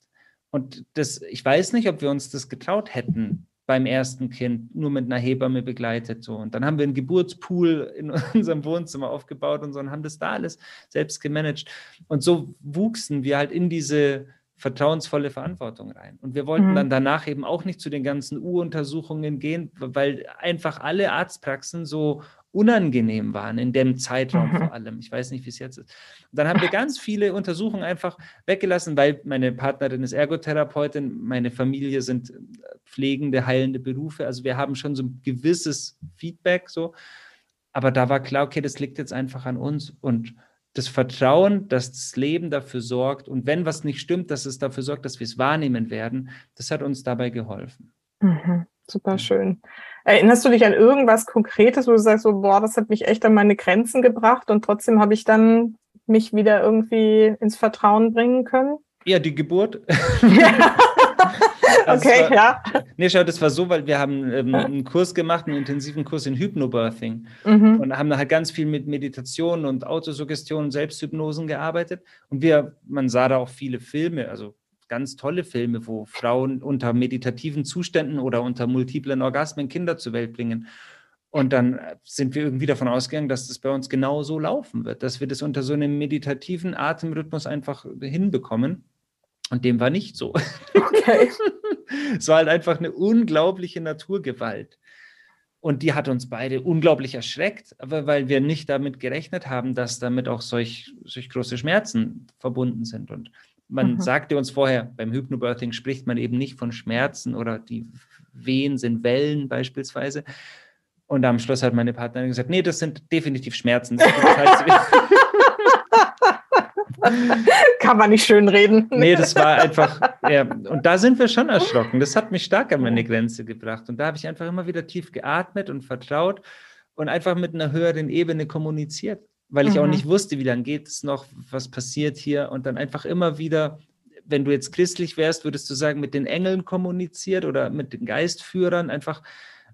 Und das, ich weiß nicht, ob wir uns das getraut hätten beim ersten Kind, nur mit einer Hebamme begleitet. So. Und dann haben wir einen Geburtspool in unserem Wohnzimmer aufgebaut und so und haben das da alles selbst gemanagt. Und so wuchsen wir halt in diese vertrauensvolle Verantwortung rein. Und wir wollten mhm. dann danach eben auch nicht zu den ganzen U-Untersuchungen gehen, weil einfach alle Arztpraxen so unangenehm waren in dem Zeitraum mhm. vor allem. Ich weiß nicht, wie es jetzt ist. Und dann haben wir ganz viele Untersuchungen einfach weggelassen, weil meine Partnerin ist Ergotherapeutin, meine Familie sind äh, pflegende, heilende Berufe. Also wir haben schon so ein gewisses Feedback so. Aber da war klar, okay, das liegt jetzt einfach an uns. Und das Vertrauen, dass das Leben dafür sorgt und wenn was nicht stimmt, dass es dafür sorgt, dass wir es wahrnehmen werden, das hat uns dabei geholfen. Mhm, super schön. Erinnerst du dich an irgendwas Konkretes, wo du sagst, so, boah, das hat mich echt an meine Grenzen gebracht und trotzdem habe ich dann mich wieder irgendwie ins Vertrauen bringen können? Ja, die Geburt. Ja. Also okay, war, ja. Nee, schau, das war so, weil wir haben ähm, einen Kurs gemacht, einen intensiven Kurs in Hypnobirthing mhm. und haben halt ganz viel mit Meditation und Autosuggestion und Selbsthypnosen gearbeitet. Und wir, man sah da auch viele Filme, also ganz tolle Filme, wo Frauen unter meditativen Zuständen oder unter multiplen Orgasmen Kinder zur Welt bringen. Und dann sind wir irgendwie davon ausgegangen, dass das bei uns genau so laufen wird, dass wir das unter so einem meditativen Atemrhythmus einfach hinbekommen. Und dem war nicht so. Okay. es war halt einfach eine unglaubliche Naturgewalt. Und die hat uns beide unglaublich erschreckt, aber weil wir nicht damit gerechnet haben, dass damit auch solch, solch große Schmerzen verbunden sind. Und man mhm. sagte uns vorher, beim Hypnobirthing spricht man eben nicht von Schmerzen oder die Wehen sind Wellen beispielsweise. Und am Schluss hat meine Partnerin gesagt, nee, das sind definitiv Schmerzen. Das heißt, Kann man nicht schön reden. Nee, das war einfach, ja, und da sind wir schon erschrocken. Das hat mich stark an meine Grenze gebracht. Und da habe ich einfach immer wieder tief geatmet und vertraut und einfach mit einer höheren Ebene kommuniziert, weil ich mhm. auch nicht wusste, wie lange geht es noch, was passiert hier und dann einfach immer wieder wenn du jetzt christlich wärst, würdest du sagen, mit den Engeln kommuniziert oder mit den Geistführern, einfach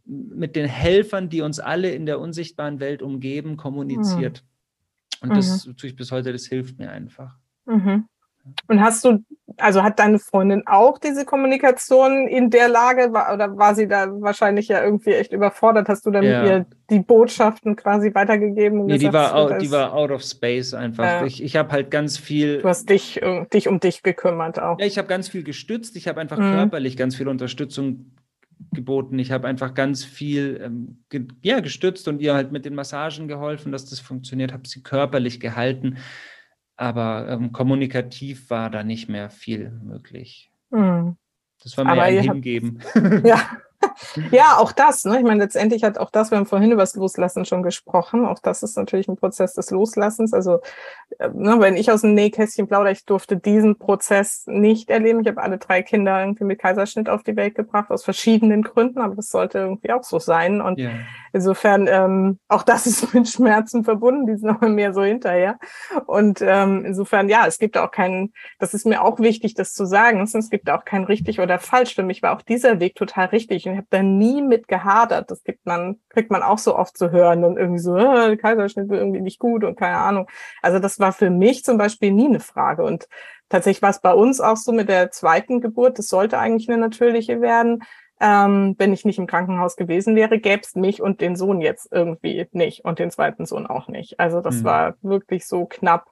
mit den Helfern, die uns alle in der unsichtbaren Welt umgeben, kommuniziert. Und mhm. das tue ich bis heute, das hilft mir einfach. Mhm. Und hast du, also hat deine Freundin auch diese Kommunikation in der Lage oder war sie da wahrscheinlich ja irgendwie echt überfordert? Hast du dann ja. ihr die Botschaften quasi weitergegeben? Nee, die war, out, die war out of space einfach. Ja. Ich, ich habe halt ganz viel. Du hast dich, äh, dich um dich gekümmert auch. Ja, ich habe ganz viel gestützt. Ich habe einfach mhm. körperlich ganz viel Unterstützung geboten. Ich habe einfach ganz viel ähm, ge ja, gestützt und ihr halt mit den Massagen geholfen, dass das funktioniert, habe sie körperlich gehalten, aber ähm, kommunikativ war da nicht mehr viel möglich. Mhm. Das war mir ein Hingeben. ja. Ja, auch das. Ne? Ich meine, letztendlich hat auch das, wir haben vorhin über das Loslassen schon gesprochen. Auch das ist natürlich ein Prozess des Loslassens. Also, äh, ne, wenn ich aus dem Nähkästchen plaudere, ich durfte diesen Prozess nicht erleben. Ich habe alle drei Kinder irgendwie mit Kaiserschnitt auf die Welt gebracht, aus verschiedenen Gründen, aber das sollte irgendwie auch so sein. Und yeah. insofern, ähm, auch das ist mit Schmerzen verbunden, die sind aber mehr so hinterher. Und ähm, insofern, ja, es gibt auch keinen, das ist mir auch wichtig, das zu sagen, es gibt auch kein richtig oder falsch. Für mich war auch dieser Weg total richtig und ich habe da nie mit gehadert. Das gibt man, kriegt man auch so oft zu hören und irgendwie so, äh, Kaiserschnitt wird irgendwie nicht gut und keine Ahnung. Also das war für mich zum Beispiel nie eine Frage. Und tatsächlich war es bei uns auch so mit der zweiten Geburt, das sollte eigentlich eine natürliche werden. Ähm, wenn ich nicht im Krankenhaus gewesen wäre, gäbe es mich und den Sohn jetzt irgendwie nicht und den zweiten Sohn auch nicht. Also das mhm. war wirklich so knapp,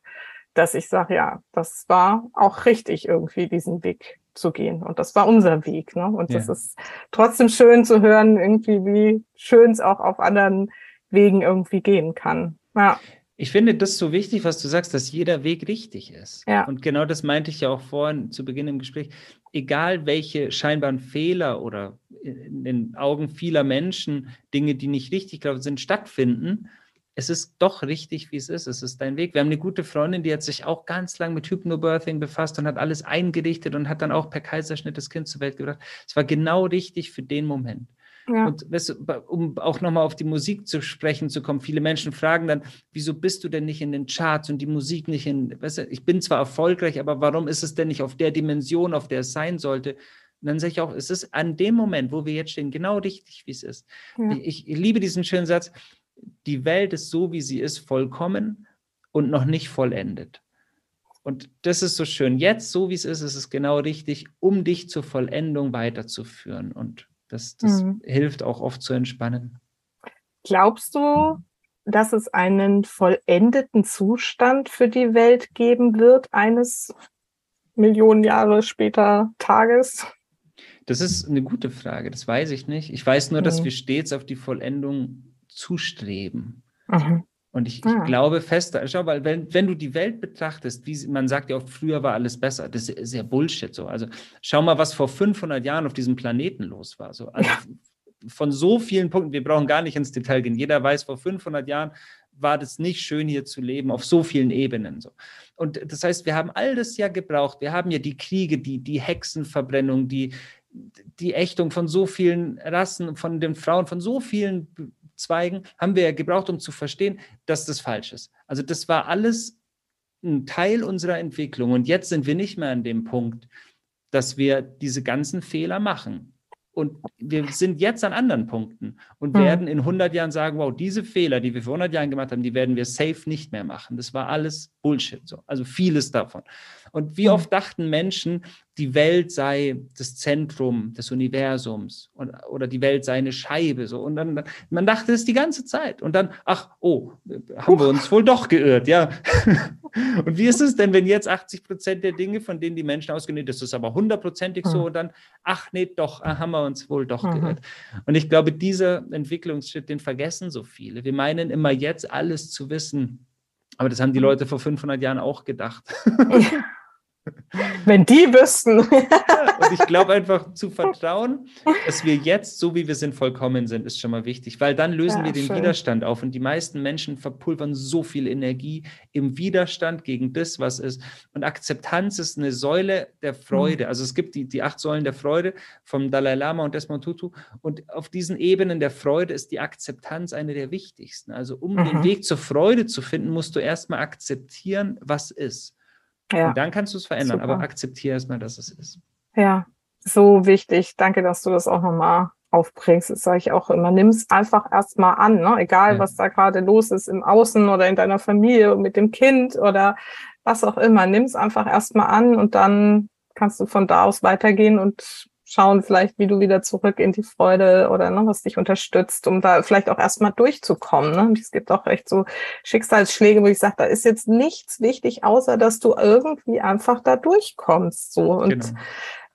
dass ich sage, ja, das war auch richtig irgendwie, diesen Weg zu gehen. Und das war unser Weg. Ne? Und ja. das ist trotzdem schön zu hören, irgendwie, wie schön es auch auf anderen Wegen irgendwie gehen kann. Ja. Ich finde das so wichtig, was du sagst, dass jeder Weg richtig ist. Ja. Und genau das meinte ich ja auch vorhin zu Beginn im Gespräch. Egal welche scheinbaren Fehler oder in den Augen vieler Menschen Dinge, die nicht richtig glauben, sind, stattfinden, es ist doch richtig, wie es ist. Es ist dein Weg. Wir haben eine gute Freundin, die hat sich auch ganz lang mit Hypnobirthing befasst und hat alles eingerichtet und hat dann auch per Kaiserschnitt das Kind zur Welt gebracht. Es war genau richtig für den Moment. Ja. Und weißt du, um auch nochmal auf die Musik zu sprechen zu kommen, viele Menschen fragen dann, wieso bist du denn nicht in den Charts und die Musik nicht in, weißt du, ich bin zwar erfolgreich, aber warum ist es denn nicht auf der Dimension, auf der es sein sollte? Und dann sage ich auch, es ist an dem Moment, wo wir jetzt stehen, genau richtig, wie es ist. Ja. Ich, ich liebe diesen schönen Satz, die Welt ist so, wie sie ist, vollkommen und noch nicht vollendet. Und das ist so schön. Jetzt, so wie es ist, ist es genau richtig, um dich zur Vollendung weiterzuführen. Und das, das mhm. hilft auch oft zu entspannen. Glaubst du, dass es einen vollendeten Zustand für die Welt geben wird, eines Millionen Jahre später Tages? Das ist eine gute Frage, das weiß ich nicht. Ich weiß nur, dass mhm. wir stets auf die Vollendung zustreben. Mhm. Und ich, ich ah. glaube fest, schau mal, wenn, wenn du die Welt betrachtest, wie man sagt ja auch, früher war alles besser, das ist ja Bullshit so. Also schau mal, was vor 500 Jahren auf diesem Planeten los war. So. Also ja. von so vielen Punkten, wir brauchen gar nicht ins Detail gehen. Jeder weiß, vor 500 Jahren war das nicht schön hier zu leben auf so vielen Ebenen. So. Und das heißt, wir haben all das ja gebraucht. Wir haben ja die Kriege, die, die Hexenverbrennung, die, die Ächtung von so vielen Rassen, von den Frauen, von so vielen Zweigen haben wir ja gebraucht, um zu verstehen, dass das falsch ist. Also das war alles ein Teil unserer Entwicklung. Und jetzt sind wir nicht mehr an dem Punkt, dass wir diese ganzen Fehler machen. Und wir sind jetzt an anderen Punkten und mhm. werden in 100 Jahren sagen, wow, diese Fehler, die wir vor 100 Jahren gemacht haben, die werden wir safe nicht mehr machen. Das war alles Bullshit, so. also vieles davon. Und wie hm. oft dachten Menschen, die Welt sei das Zentrum des Universums und, oder die Welt sei eine Scheibe. So. Und dann, man dachte das die ganze Zeit. Und dann, ach, oh, haben wir uns wohl doch geirrt, ja. und wie ist es denn, wenn jetzt 80 Prozent der Dinge, von denen die Menschen ausgehen, das ist aber hundertprozentig so, hm. und dann, ach nee, doch, ah, haben wir uns wohl doch mhm. geirrt. Und ich glaube, dieser Entwicklungsschritt, den vergessen so viele. Wir meinen immer jetzt alles zu wissen. Aber das haben die hm. Leute vor 500 Jahren auch gedacht. Wenn die wüssten. und ich glaube einfach zu vertrauen, dass wir jetzt, so wie wir sind, vollkommen sind, ist schon mal wichtig, weil dann lösen ja, wir den schön. Widerstand auf. Und die meisten Menschen verpulvern so viel Energie im Widerstand gegen das, was ist. Und Akzeptanz ist eine Säule der Freude. Mhm. Also es gibt die, die acht Säulen der Freude vom Dalai Lama und Desmond Tutu. Und auf diesen Ebenen der Freude ist die Akzeptanz eine der wichtigsten. Also um mhm. den Weg zur Freude zu finden, musst du erstmal akzeptieren, was ist. Ja. Und dann kannst du es verändern, Super. aber akzeptiere erstmal, dass es ist. Ja, so wichtig. Danke, dass du das auch nochmal aufbringst. Das sage ich auch immer. Nimm es einfach erstmal an, ne? egal ja. was da gerade los ist im Außen oder in deiner Familie mit dem Kind oder was auch immer. Nimm es einfach erstmal an und dann kannst du von da aus weitergehen und schauen vielleicht, wie du wieder zurück in die Freude oder ne, was dich unterstützt, um da vielleicht auch erstmal durchzukommen. Ne? Und es gibt auch echt so Schicksalsschläge, wo ich sage, da ist jetzt nichts wichtig, außer dass du irgendwie einfach da durchkommst. So. Und genau.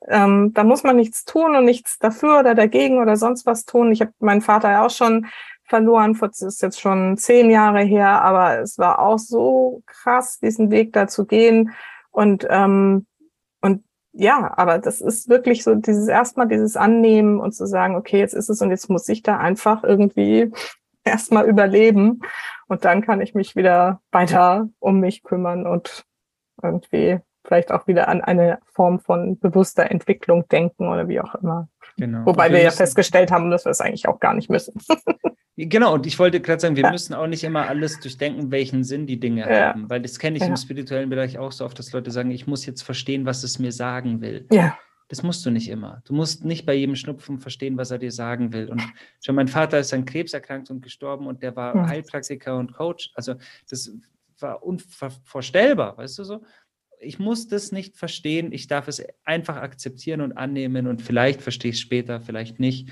ähm, da muss man nichts tun und nichts dafür oder dagegen oder sonst was tun. Ich habe meinen Vater ja auch schon verloren, das ist jetzt schon zehn Jahre her, aber es war auch so krass, diesen Weg da zu gehen. Und ähm, und ja, aber das ist wirklich so dieses erstmal dieses Annehmen und zu sagen, okay, jetzt ist es und jetzt muss ich da einfach irgendwie erstmal überleben und dann kann ich mich wieder weiter um mich kümmern und irgendwie vielleicht auch wieder an eine Form von bewusster Entwicklung denken oder wie auch immer. Genau. Wobei wir, wir ja festgestellt haben, dass wir es eigentlich auch gar nicht müssen. Genau, und ich wollte gerade sagen, wir ja. müssen auch nicht immer alles durchdenken, welchen Sinn die Dinge ja. haben, weil das kenne ich ja. im spirituellen Bereich auch so oft, dass Leute sagen, ich muss jetzt verstehen, was es mir sagen will. Ja. Das musst du nicht immer. Du musst nicht bei jedem Schnupfen verstehen, was er dir sagen will. Und schon mein Vater ist an Krebs erkrankt und gestorben und der war Heilpraktiker und Coach. Also das war unvorstellbar, weißt du so? Ich muss das nicht verstehen. Ich darf es einfach akzeptieren und annehmen und vielleicht verstehe ich es später, vielleicht nicht.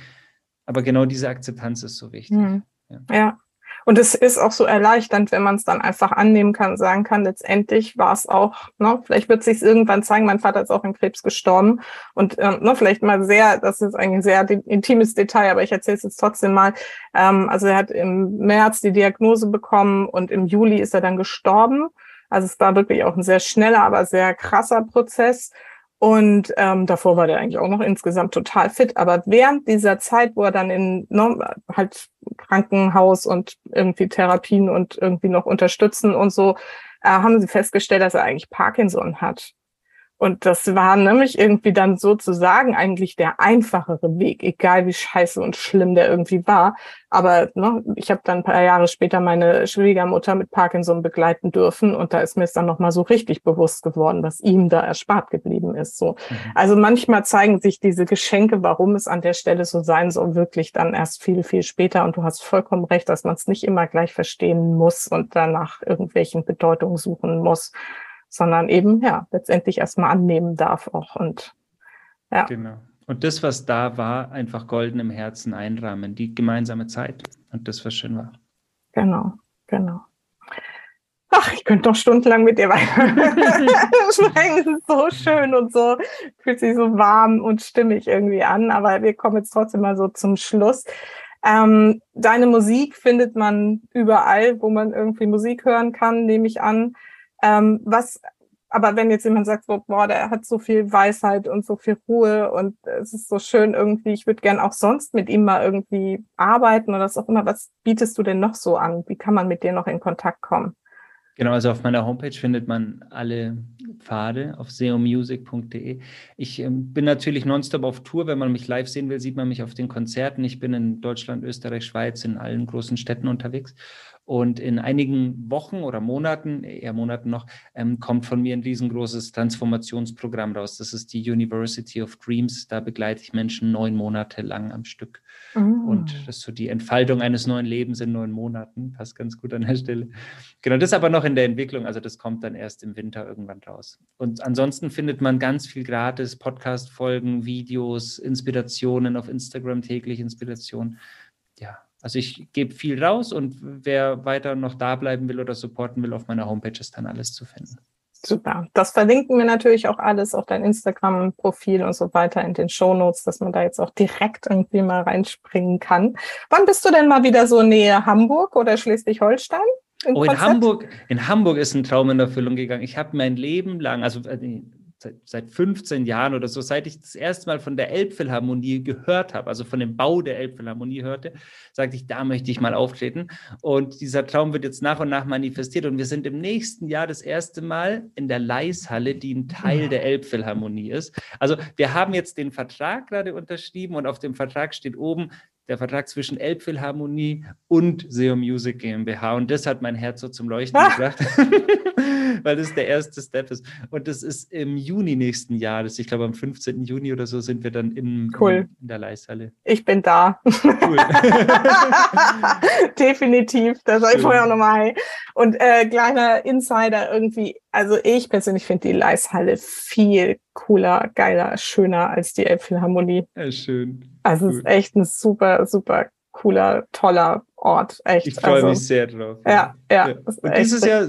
Aber genau diese Akzeptanz ist so wichtig. Mhm. Ja. ja. Und es ist auch so erleichternd, wenn man es dann einfach annehmen kann, sagen kann, letztendlich war es auch, ne, vielleicht wird sich irgendwann zeigen, mein Vater ist auch an Krebs gestorben und ähm, ne, vielleicht mal sehr, das ist eigentlich ein sehr intimes Detail, aber ich erzähle es jetzt trotzdem mal. Ähm, also er hat im März die Diagnose bekommen und im Juli ist er dann gestorben. Also es war wirklich auch ein sehr schneller, aber sehr krasser Prozess. Und ähm, davor war der eigentlich auch noch insgesamt total fit. Aber während dieser Zeit, wo er dann in ne, halt Krankenhaus und irgendwie Therapien und irgendwie noch unterstützen und so, äh, haben sie festgestellt, dass er eigentlich Parkinson hat. Und das war nämlich irgendwie dann sozusagen eigentlich der einfachere Weg, egal wie scheiße und schlimm der irgendwie war. Aber ne, ich habe dann ein paar Jahre später meine Schwiegermutter mit Parkinson begleiten dürfen und da ist mir es dann nochmal so richtig bewusst geworden, was ihm da erspart geblieben ist. So. Mhm. Also manchmal zeigen sich diese Geschenke, warum es an der Stelle so sein soll, wirklich dann erst viel, viel später. Und du hast vollkommen recht, dass man es nicht immer gleich verstehen muss und danach irgendwelchen Bedeutungen suchen muss sondern eben ja letztendlich erstmal annehmen darf auch und ja. Genau. Und das, was da war, einfach golden im Herzen einrahmen, die gemeinsame Zeit und das, was schön war. Genau, genau. Ach, ich könnte doch stundenlang mit dir weiter sprechen. Es ist so schön und so, fühlt sich so warm und stimmig irgendwie an. Aber wir kommen jetzt trotzdem mal so zum Schluss. Ähm, deine Musik findet man überall, wo man irgendwie Musik hören kann, nehme ich an. Ähm, was, aber wenn jetzt jemand sagt, so, boah, der hat so viel Weisheit und so viel Ruhe und es ist so schön irgendwie, ich würde gern auch sonst mit ihm mal irgendwie arbeiten oder was auch immer, was bietest du denn noch so an? Wie kann man mit dir noch in Kontakt kommen? Genau, also auf meiner Homepage findet man alle Pfade auf seomusic.de. Ich ähm, bin natürlich nonstop auf Tour. Wenn man mich live sehen will, sieht man mich auf den Konzerten. Ich bin in Deutschland, Österreich, Schweiz, in allen großen Städten unterwegs. Und in einigen Wochen oder Monaten, eher Monaten noch, ähm, kommt von mir ein riesengroßes Transformationsprogramm raus. Das ist die University of Dreams. Da begleite ich Menschen neun Monate lang am Stück. Oh. Und das ist so die Entfaltung eines neuen Lebens in neun Monaten. Passt ganz gut an der Stelle. Genau, das ist aber noch in der Entwicklung. Also das kommt dann erst im Winter irgendwann raus. Und ansonsten findet man ganz viel gratis Podcast-Folgen, Videos, Inspirationen auf Instagram, täglich Inspiration. Ja, also ich gebe viel raus und wer weiter noch da bleiben will oder supporten will, auf meiner Homepage ist dann alles zu finden. Super. Das verlinken wir natürlich auch alles auf dein Instagram-Profil und so weiter in den Shownotes, dass man da jetzt auch direkt irgendwie mal reinspringen kann. Wann bist du denn mal wieder so nähe Hamburg oder Schleswig-Holstein? Oh, in Hamburg, in Hamburg ist ein Traum in Erfüllung gegangen. Ich habe mein Leben lang, also äh, seit, seit 15 Jahren oder so, seit ich das erste Mal von der Elbphilharmonie gehört habe, also von dem Bau der Elbphilharmonie hörte, sagte ich, da möchte ich mal auftreten. Und dieser Traum wird jetzt nach und nach manifestiert. Und wir sind im nächsten Jahr das erste Mal in der Leishalle, die ein Teil der Elbphilharmonie ist. Also wir haben jetzt den Vertrag gerade unterschrieben und auf dem Vertrag steht oben, der Vertrag zwischen Elbphilharmonie und SEO Music GmbH. Und das hat mein Herz so zum Leuchten ah. gebracht, weil das der erste Step ist. Und das ist im Juni nächsten Jahres. Ich glaube, am 15. Juni oder so sind wir dann in, cool. in der Leishalle. Ich bin da. Cool. Definitiv. Da soll ich vorher auch nochmal. Und äh, kleiner Insider irgendwie. Also ich persönlich finde die Leishalle viel cooler, geiler, schöner als die Elbphilharmonie. Ja, schön. Also es ist echt ein super, super cooler, toller Ort. Echt. Ich freue also, mich sehr drauf. Ja, ja. ja. Und dieses Jahr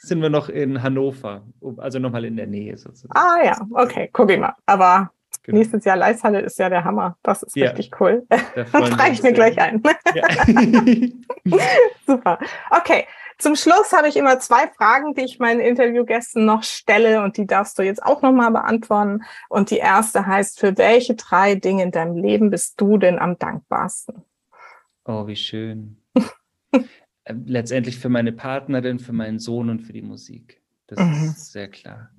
sind wir noch in Hannover, also nochmal in der Nähe sozusagen. Ah ja, okay, guck ich mal. Aber genau. nächstes Jahr Leishalle ist ja der Hammer. Das ist ja. richtig cool. Da trage ich mir gleich ein. Ja. Super. Okay, Zum Schluss habe ich immer zwei Fragen, die ich meinen Interviewgästen noch stelle und die darfst du jetzt auch nochmal beantworten. Und die erste heißt, für welche drei Dinge in deinem Leben bist du denn am dankbarsten? Oh, wie schön. Letztendlich für meine Partnerin, für meinen Sohn und für die Musik. Das mhm. ist sehr klar.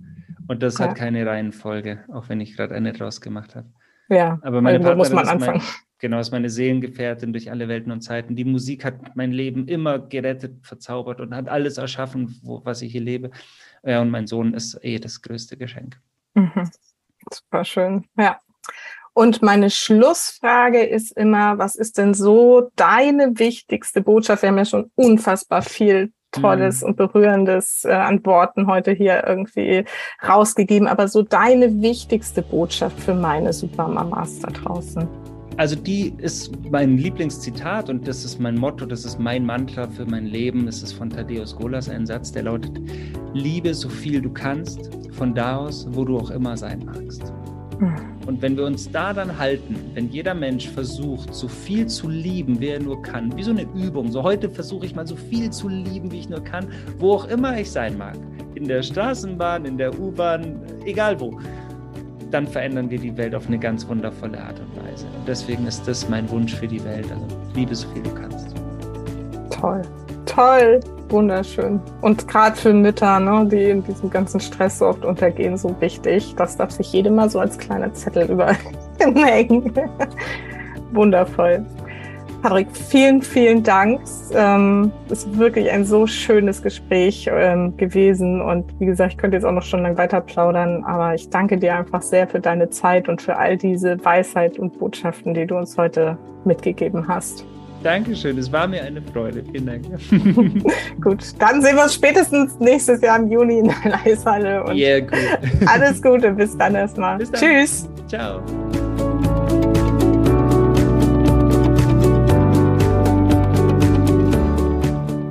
Und das ja. hat keine Reihenfolge, auch wenn ich gerade eine draus gemacht habe. Ja, aber meine Partnerin muss man anfangen. Mein, genau, ist meine Seelengefährtin durch alle Welten und Zeiten. Die Musik hat mein Leben immer gerettet, verzaubert und hat alles erschaffen, wo, was ich hier lebe. Ja, und mein Sohn ist eh das größte Geschenk. Mhm. Super schön. Ja. Und meine Schlussfrage ist immer, was ist denn so deine wichtigste Botschaft? Wir haben ja schon unfassbar viel Tolles mhm. und Berührendes äh, an Worten heute hier irgendwie rausgegeben, aber so deine wichtigste Botschaft für meine Supermamas da draußen. Also die ist mein Lieblingszitat und das ist mein Motto, das ist mein Mantra für mein Leben. Das ist von Thaddeus Golas ein Satz, der lautet, liebe so viel du kannst, von da aus, wo du auch immer sein magst. Und wenn wir uns da dann halten, wenn jeder Mensch versucht, so viel zu lieben, wie er nur kann, wie so eine Übung, so heute versuche ich mal so viel zu lieben, wie ich nur kann, wo auch immer ich sein mag, in der Straßenbahn, in der U-Bahn, egal wo, dann verändern wir die Welt auf eine ganz wundervolle Art und Weise. Und deswegen ist das mein Wunsch für die Welt. Also liebe so viel du kannst. Toll, toll. Wunderschön. Und gerade für Mütter, ne, die in diesem ganzen Stress so oft untergehen, so wichtig. Das darf sich jede mal so als kleiner Zettel überhängen. Wundervoll. Patrick, vielen, vielen Dank. Ähm, es ist wirklich ein so schönes Gespräch ähm, gewesen. Und wie gesagt, ich könnte jetzt auch noch schon lang weiter plaudern, aber ich danke dir einfach sehr für deine Zeit und für all diese Weisheit und Botschaften, die du uns heute mitgegeben hast. Dankeschön, es war mir eine Freude. Vielen Dank. gut, dann sehen wir uns spätestens nächstes Jahr im Juni in der Eishalle. Und yeah, gut. alles Gute, bis dann erstmal. Bis dann. Tschüss. Ciao.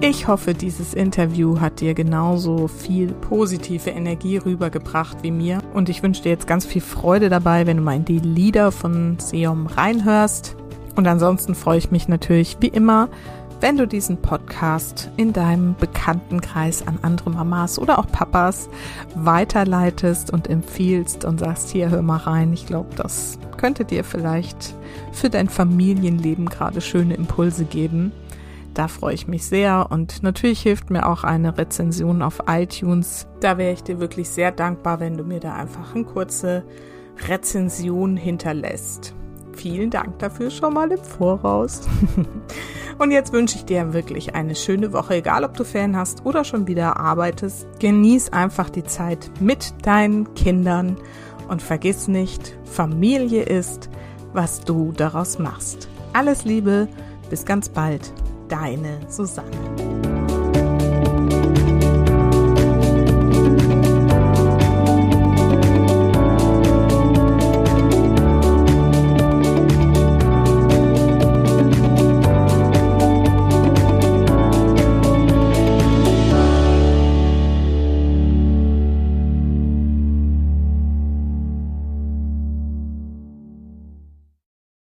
Ich hoffe, dieses Interview hat dir genauso viel positive Energie rübergebracht wie mir. Und ich wünsche dir jetzt ganz viel Freude dabei, wenn du mal in die Lieder von Seom reinhörst. Und ansonsten freue ich mich natürlich wie immer, wenn du diesen Podcast in deinem Bekanntenkreis an andere Mamas oder auch Papas weiterleitest und empfiehlst und sagst, hier hör mal rein. Ich glaube, das könnte dir vielleicht für dein Familienleben gerade schöne Impulse geben. Da freue ich mich sehr und natürlich hilft mir auch eine Rezension auf iTunes. Da wäre ich dir wirklich sehr dankbar, wenn du mir da einfach eine kurze Rezension hinterlässt. Vielen Dank dafür schon mal im Voraus. Und jetzt wünsche ich dir wirklich eine schöne Woche, egal ob du Fan hast oder schon wieder arbeitest. Genieß einfach die Zeit mit deinen Kindern und vergiss nicht, Familie ist, was du daraus machst. Alles Liebe, bis ganz bald, deine Susanne.